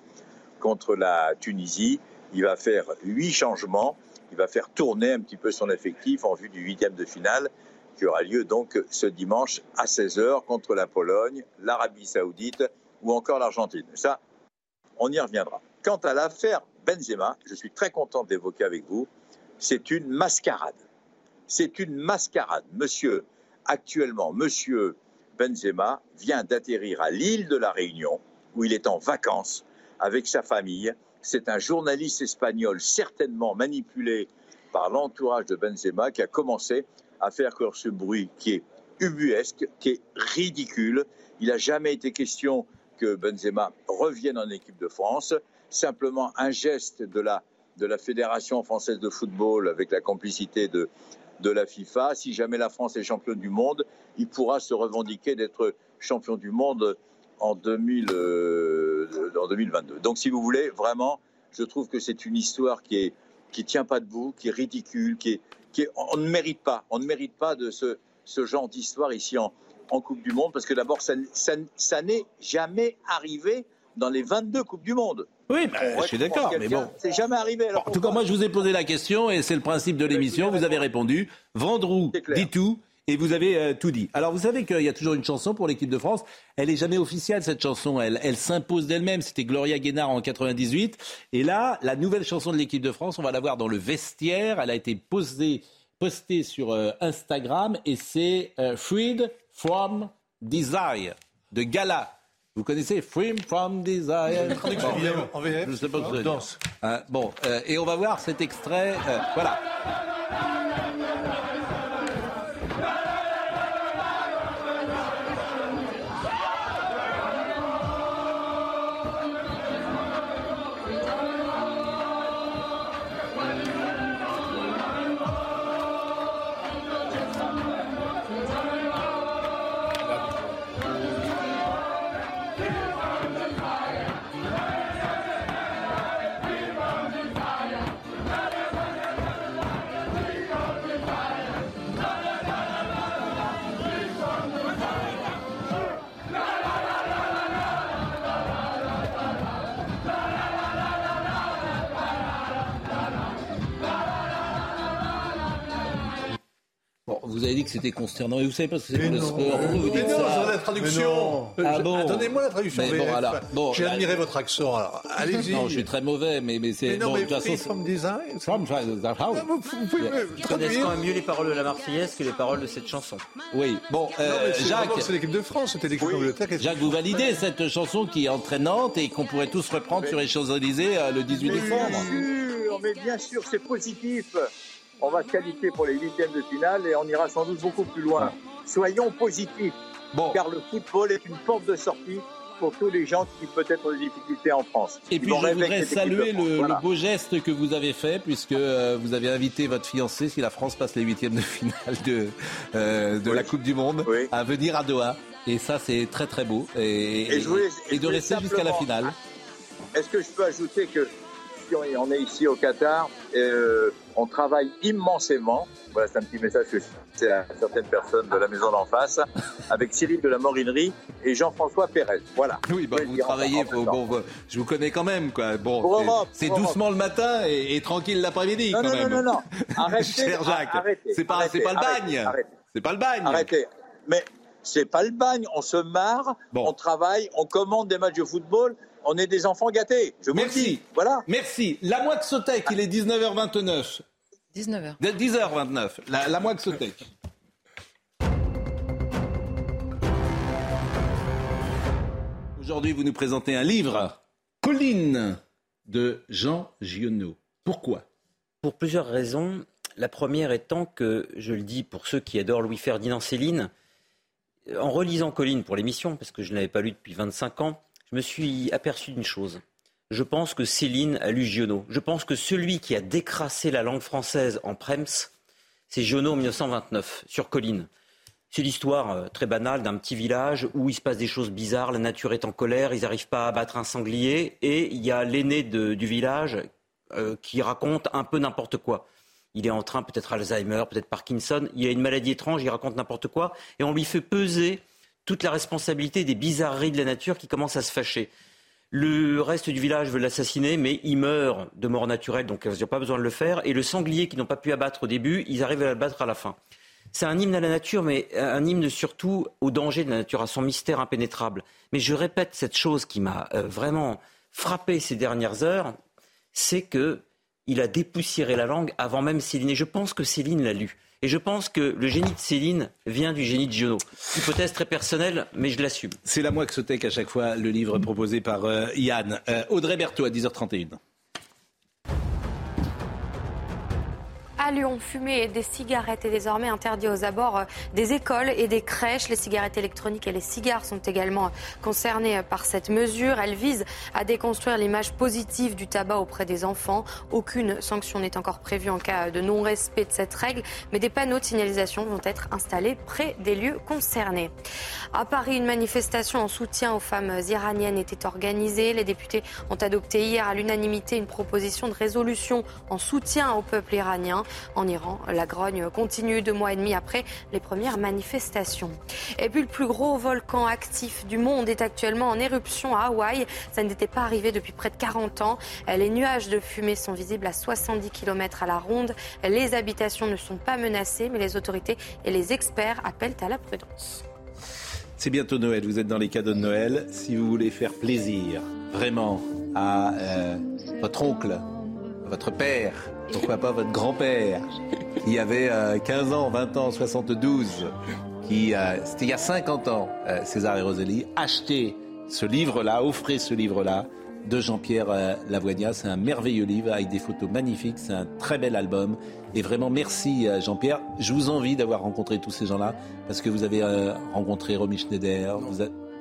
contre la Tunisie. Il va faire huit changements. Il va faire tourner un petit peu son effectif en vue du huitième de finale qui aura lieu donc ce dimanche à 16h contre la Pologne, l'Arabie Saoudite ou encore l'Argentine. Ça, on y reviendra. Quant à l'affaire Benzema, je suis très content d'évoquer avec vous c'est une mascarade. C'est une mascarade. Monsieur, actuellement, monsieur Benzema vient d'atterrir à l'île de la Réunion, où il est en vacances avec sa famille. C'est un journaliste espagnol certainement manipulé par l'entourage de Benzema qui a commencé à faire ce bruit qui est ubuesque, qui est ridicule. Il n'a jamais été question que Benzema revienne en équipe de France. Simplement un geste de la de la Fédération française de football avec la complicité de, de la FIFA. Si jamais la France est championne du monde, il pourra se revendiquer d'être champion du monde en, 2000, euh, en 2022. Donc si vous voulez, vraiment, je trouve que c'est une histoire qui est qui tient pas debout, qui est ridicule, qui est, qui est, on ne mérite pas, on ne mérite pas de ce, ce genre d'histoire ici en, en Coupe du Monde, parce que d'abord, ça, ça, ça n'est jamais arrivé dans les 22 Coupes du Monde. Oui, bah, je suis d'accord, mais bon. C'est jamais arrivé. Alors en tout cas, moi, je vous ai posé la question et c'est le principe de l'émission. Vous avez répondu. Vendroux dit tout. Et vous avez euh, tout dit. Alors vous savez qu'il y a toujours une chanson pour l'équipe de France. Elle est jamais officielle cette chanson. Elle, elle s'impose d'elle-même. C'était Gloria Gaynard en 98. Et là, la nouvelle chanson de l'équipe de France, on va la voir dans le vestiaire. Elle a été posée, postée sur euh, Instagram et c'est euh, Freed from Desire de Gala. Vous connaissez Free from Desire? En VF Je sais pas ce que Danse. Hein, bon, euh, et on va voir cet extrait. Euh, voilà. Que c'était consternant. Et vous savez pas ce que c'est Mais que le non. sport Pourquoi vous Mais dites non, ça la traduction. Mais non. Ah Je- bon Donnez-moi la traduction Mais bon, VF. alors, bon, J'ai admiré votre accent. Alors, allez-y. Non, je suis très mauvais, mais, mais c'est. Mais non, bon, mais de toute façon, free from design. From the house. Vous pouvez me quand même mieux les paroles de la Marseillaise que les paroles de cette chanson. Oui, bon, Non, euh, mais c'est Jacques. C'est l'équipe de France, c'était l'équipe d'Angleterre. qui- Jacques, vous validez cette chanson qui est entraînante et qu'on pourrait tous reprendre sur les Champs-Élysées euh, le 18 Mais décembre Bien sûr, mais bien sûr, c'est positif. On va se qualifier pour les huitièmes de finale et on ira sans doute beaucoup plus loin. Soyons positifs, car le football est une porte de sortie pour tous les gens qui peut-être ont des difficultés en France. Et Ils puis je voudrais saluer le, Voilà. le beau geste que vous avez fait puisque euh, vous avez invité votre fiancé, si la France passe les huitièmes de finale de, euh, de la Coupe du Monde, à venir à Doha. Et ça c'est très très beau. Et, Et je voulais- et je de rester jusqu'à la finale. Est-ce que je peux ajouter que si on on est ici au Qatar, euh, on travaille immensément. Voilà, c'est un petit message que je à certaines personnes de la maison d'en face, avec Cyril de la Morinerie et Jean-François Pérez. Voilà. Oui, bah, vous travaillez, temps. bon, bon, je vous connais quand même. Quoi. Bon, Pour c'est- pour doucement le matin et, et tranquille l'après-midi Non, non, non, non, non. Arrêtez. Cher Jacques, arrêtez, c'est pas, arrêtez, c'est pas le bagne. C'est pas le bagne. Arrêtez. Mais c'est pas le bagne. On se marre, on travaille, on commande des matchs de football. On est des enfants gâtés. Je vous le Merci. dis. Voilà. Merci. La Moix Sotec, il est 19h29. 19h. 10h29. La, la Moix Sotec. Aujourd'hui, vous nous présentez un livre, Colline, de Jean Giono. Pourquoi? Pour plusieurs raisons. La première étant que, je le dis pour ceux qui adorent Louis-Ferdinand Céline, en relisant Colline pour l'émission, parce que je ne l'avais pas lu depuis 25 ans, je me suis aperçu d'une chose. Je pense que Céline a lu Giono. Je pense que celui qui a décrassé la langue française en Prems, c'est Giono en 1929, sur Colline. C'est l'histoire euh, très banale d'un petit village où il se passe des choses bizarres, la nature est en colère, ils n'arrivent pas à abattre un sanglier, et il y a l'aîné du village euh, qui raconte un peu n'importe quoi. Il est en train, peut-être Alzheimer, peut-être Parkinson, il a une maladie étrange, il raconte n'importe quoi, et on lui fait peser toute la responsabilité des bizarreries de la nature qui commencent à se fâcher. Le reste du village veut l'assassiner, mais il meurt de mort naturelle, donc ils n'ont pas besoin de le faire. Et le sanglier qu'ils n'ont pas pu abattre au début, ils arrivent à le battre à la fin. C'est un hymne à la nature, mais un hymne surtout au danger de la nature, à son mystère impénétrable. Mais je répète cette chose qui m'a euh, vraiment frappé ces dernières heures, c'est que il a dépoussiéré la langue avant même Céline. Et je pense que Céline l'a lu. Et je pense que le génie de Céline vient du génie de Giono. Hypothèse très personnelle, mais je l'assume. C'est la Moix Sotec à chaque fois, le livre proposé par euh, Yann. Euh, Audrey Berthaud à 10h31. Lyon, fumer des cigarettes est désormais interdit aux abords euh, des écoles et des crèches. Les cigarettes électroniques et les cigares sont également concernés par cette mesure. Elle vise à déconstruire l'image positive du tabac auprès des enfants. Aucune sanction n'est encore prévue en cas de non-respect de cette règle, mais des panneaux de signalisation vont être installés près des lieux concernés. À Paris, une manifestation en soutien aux femmes iraniennes était organisée. Les députés ont adopté hier à l'unanimité une proposition de résolution en soutien au peuple iranien. En Iran, la grogne continue deux mois et demi après les premières manifestations. Et puis le plus gros volcan actif du monde est actuellement en éruption à Hawaï. Ça n'était pas arrivé depuis près de 40 ans. Les nuages de fumée sont visibles à 70 km à la ronde. Les habitations ne sont pas menacées, mais les autorités et les experts appellent à la prudence. C'est bientôt Noël, vous êtes dans les cadeaux de Noël. Si vous voulez faire plaisir vraiment à euh, votre oncle, votre père, pourquoi pas votre grand-père, qui avait euh, 15 ans, 20 ans, 72, qui, euh, c'était il y a 50 ans, euh, César et Rosalie, achetez ce livre-là, offrez ce livre-là de Jean-Pierre euh, Lavoignat. C'est un merveilleux livre avec des photos magnifiques, c'est un très bel album. Et vraiment, merci euh, Jean-Pierre. Je vous envie d'avoir rencontré tous ces gens-là, parce que vous avez euh, rencontré Romy Schneider.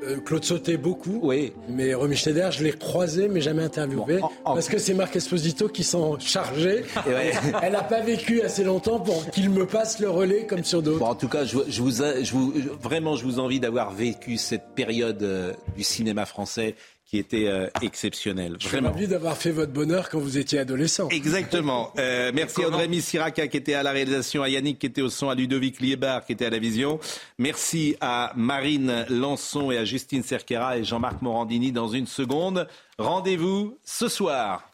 Euh, Claude Sauté, beaucoup. Oui. Mais Romy Schneider, je l'ai croisé, mais jamais interviewé. Parce que c'est Marc Esposito qui s'en chargeait. Ouais. Elle n'a pas vécu assez longtemps pour qu'il me passe le relais comme sur d'autres. Bon, en tout cas, je, je vous, je vous, je- vraiment, je vous envie d'avoir vécu cette période euh, du cinéma français qui était euh, exceptionnelle. Je suis ravi d'avoir fait votre bonheur quand vous étiez adolescent. Exactement. Euh, merci à Audrey Siraca qui était à la réalisation, à Yannick qui était au son, à Ludovic Liebar qui était à la vision. Merci à Marine Lançon et à Justine Cerquera et Jean-Marc Morandini dans une seconde. Rendez-vous ce soir.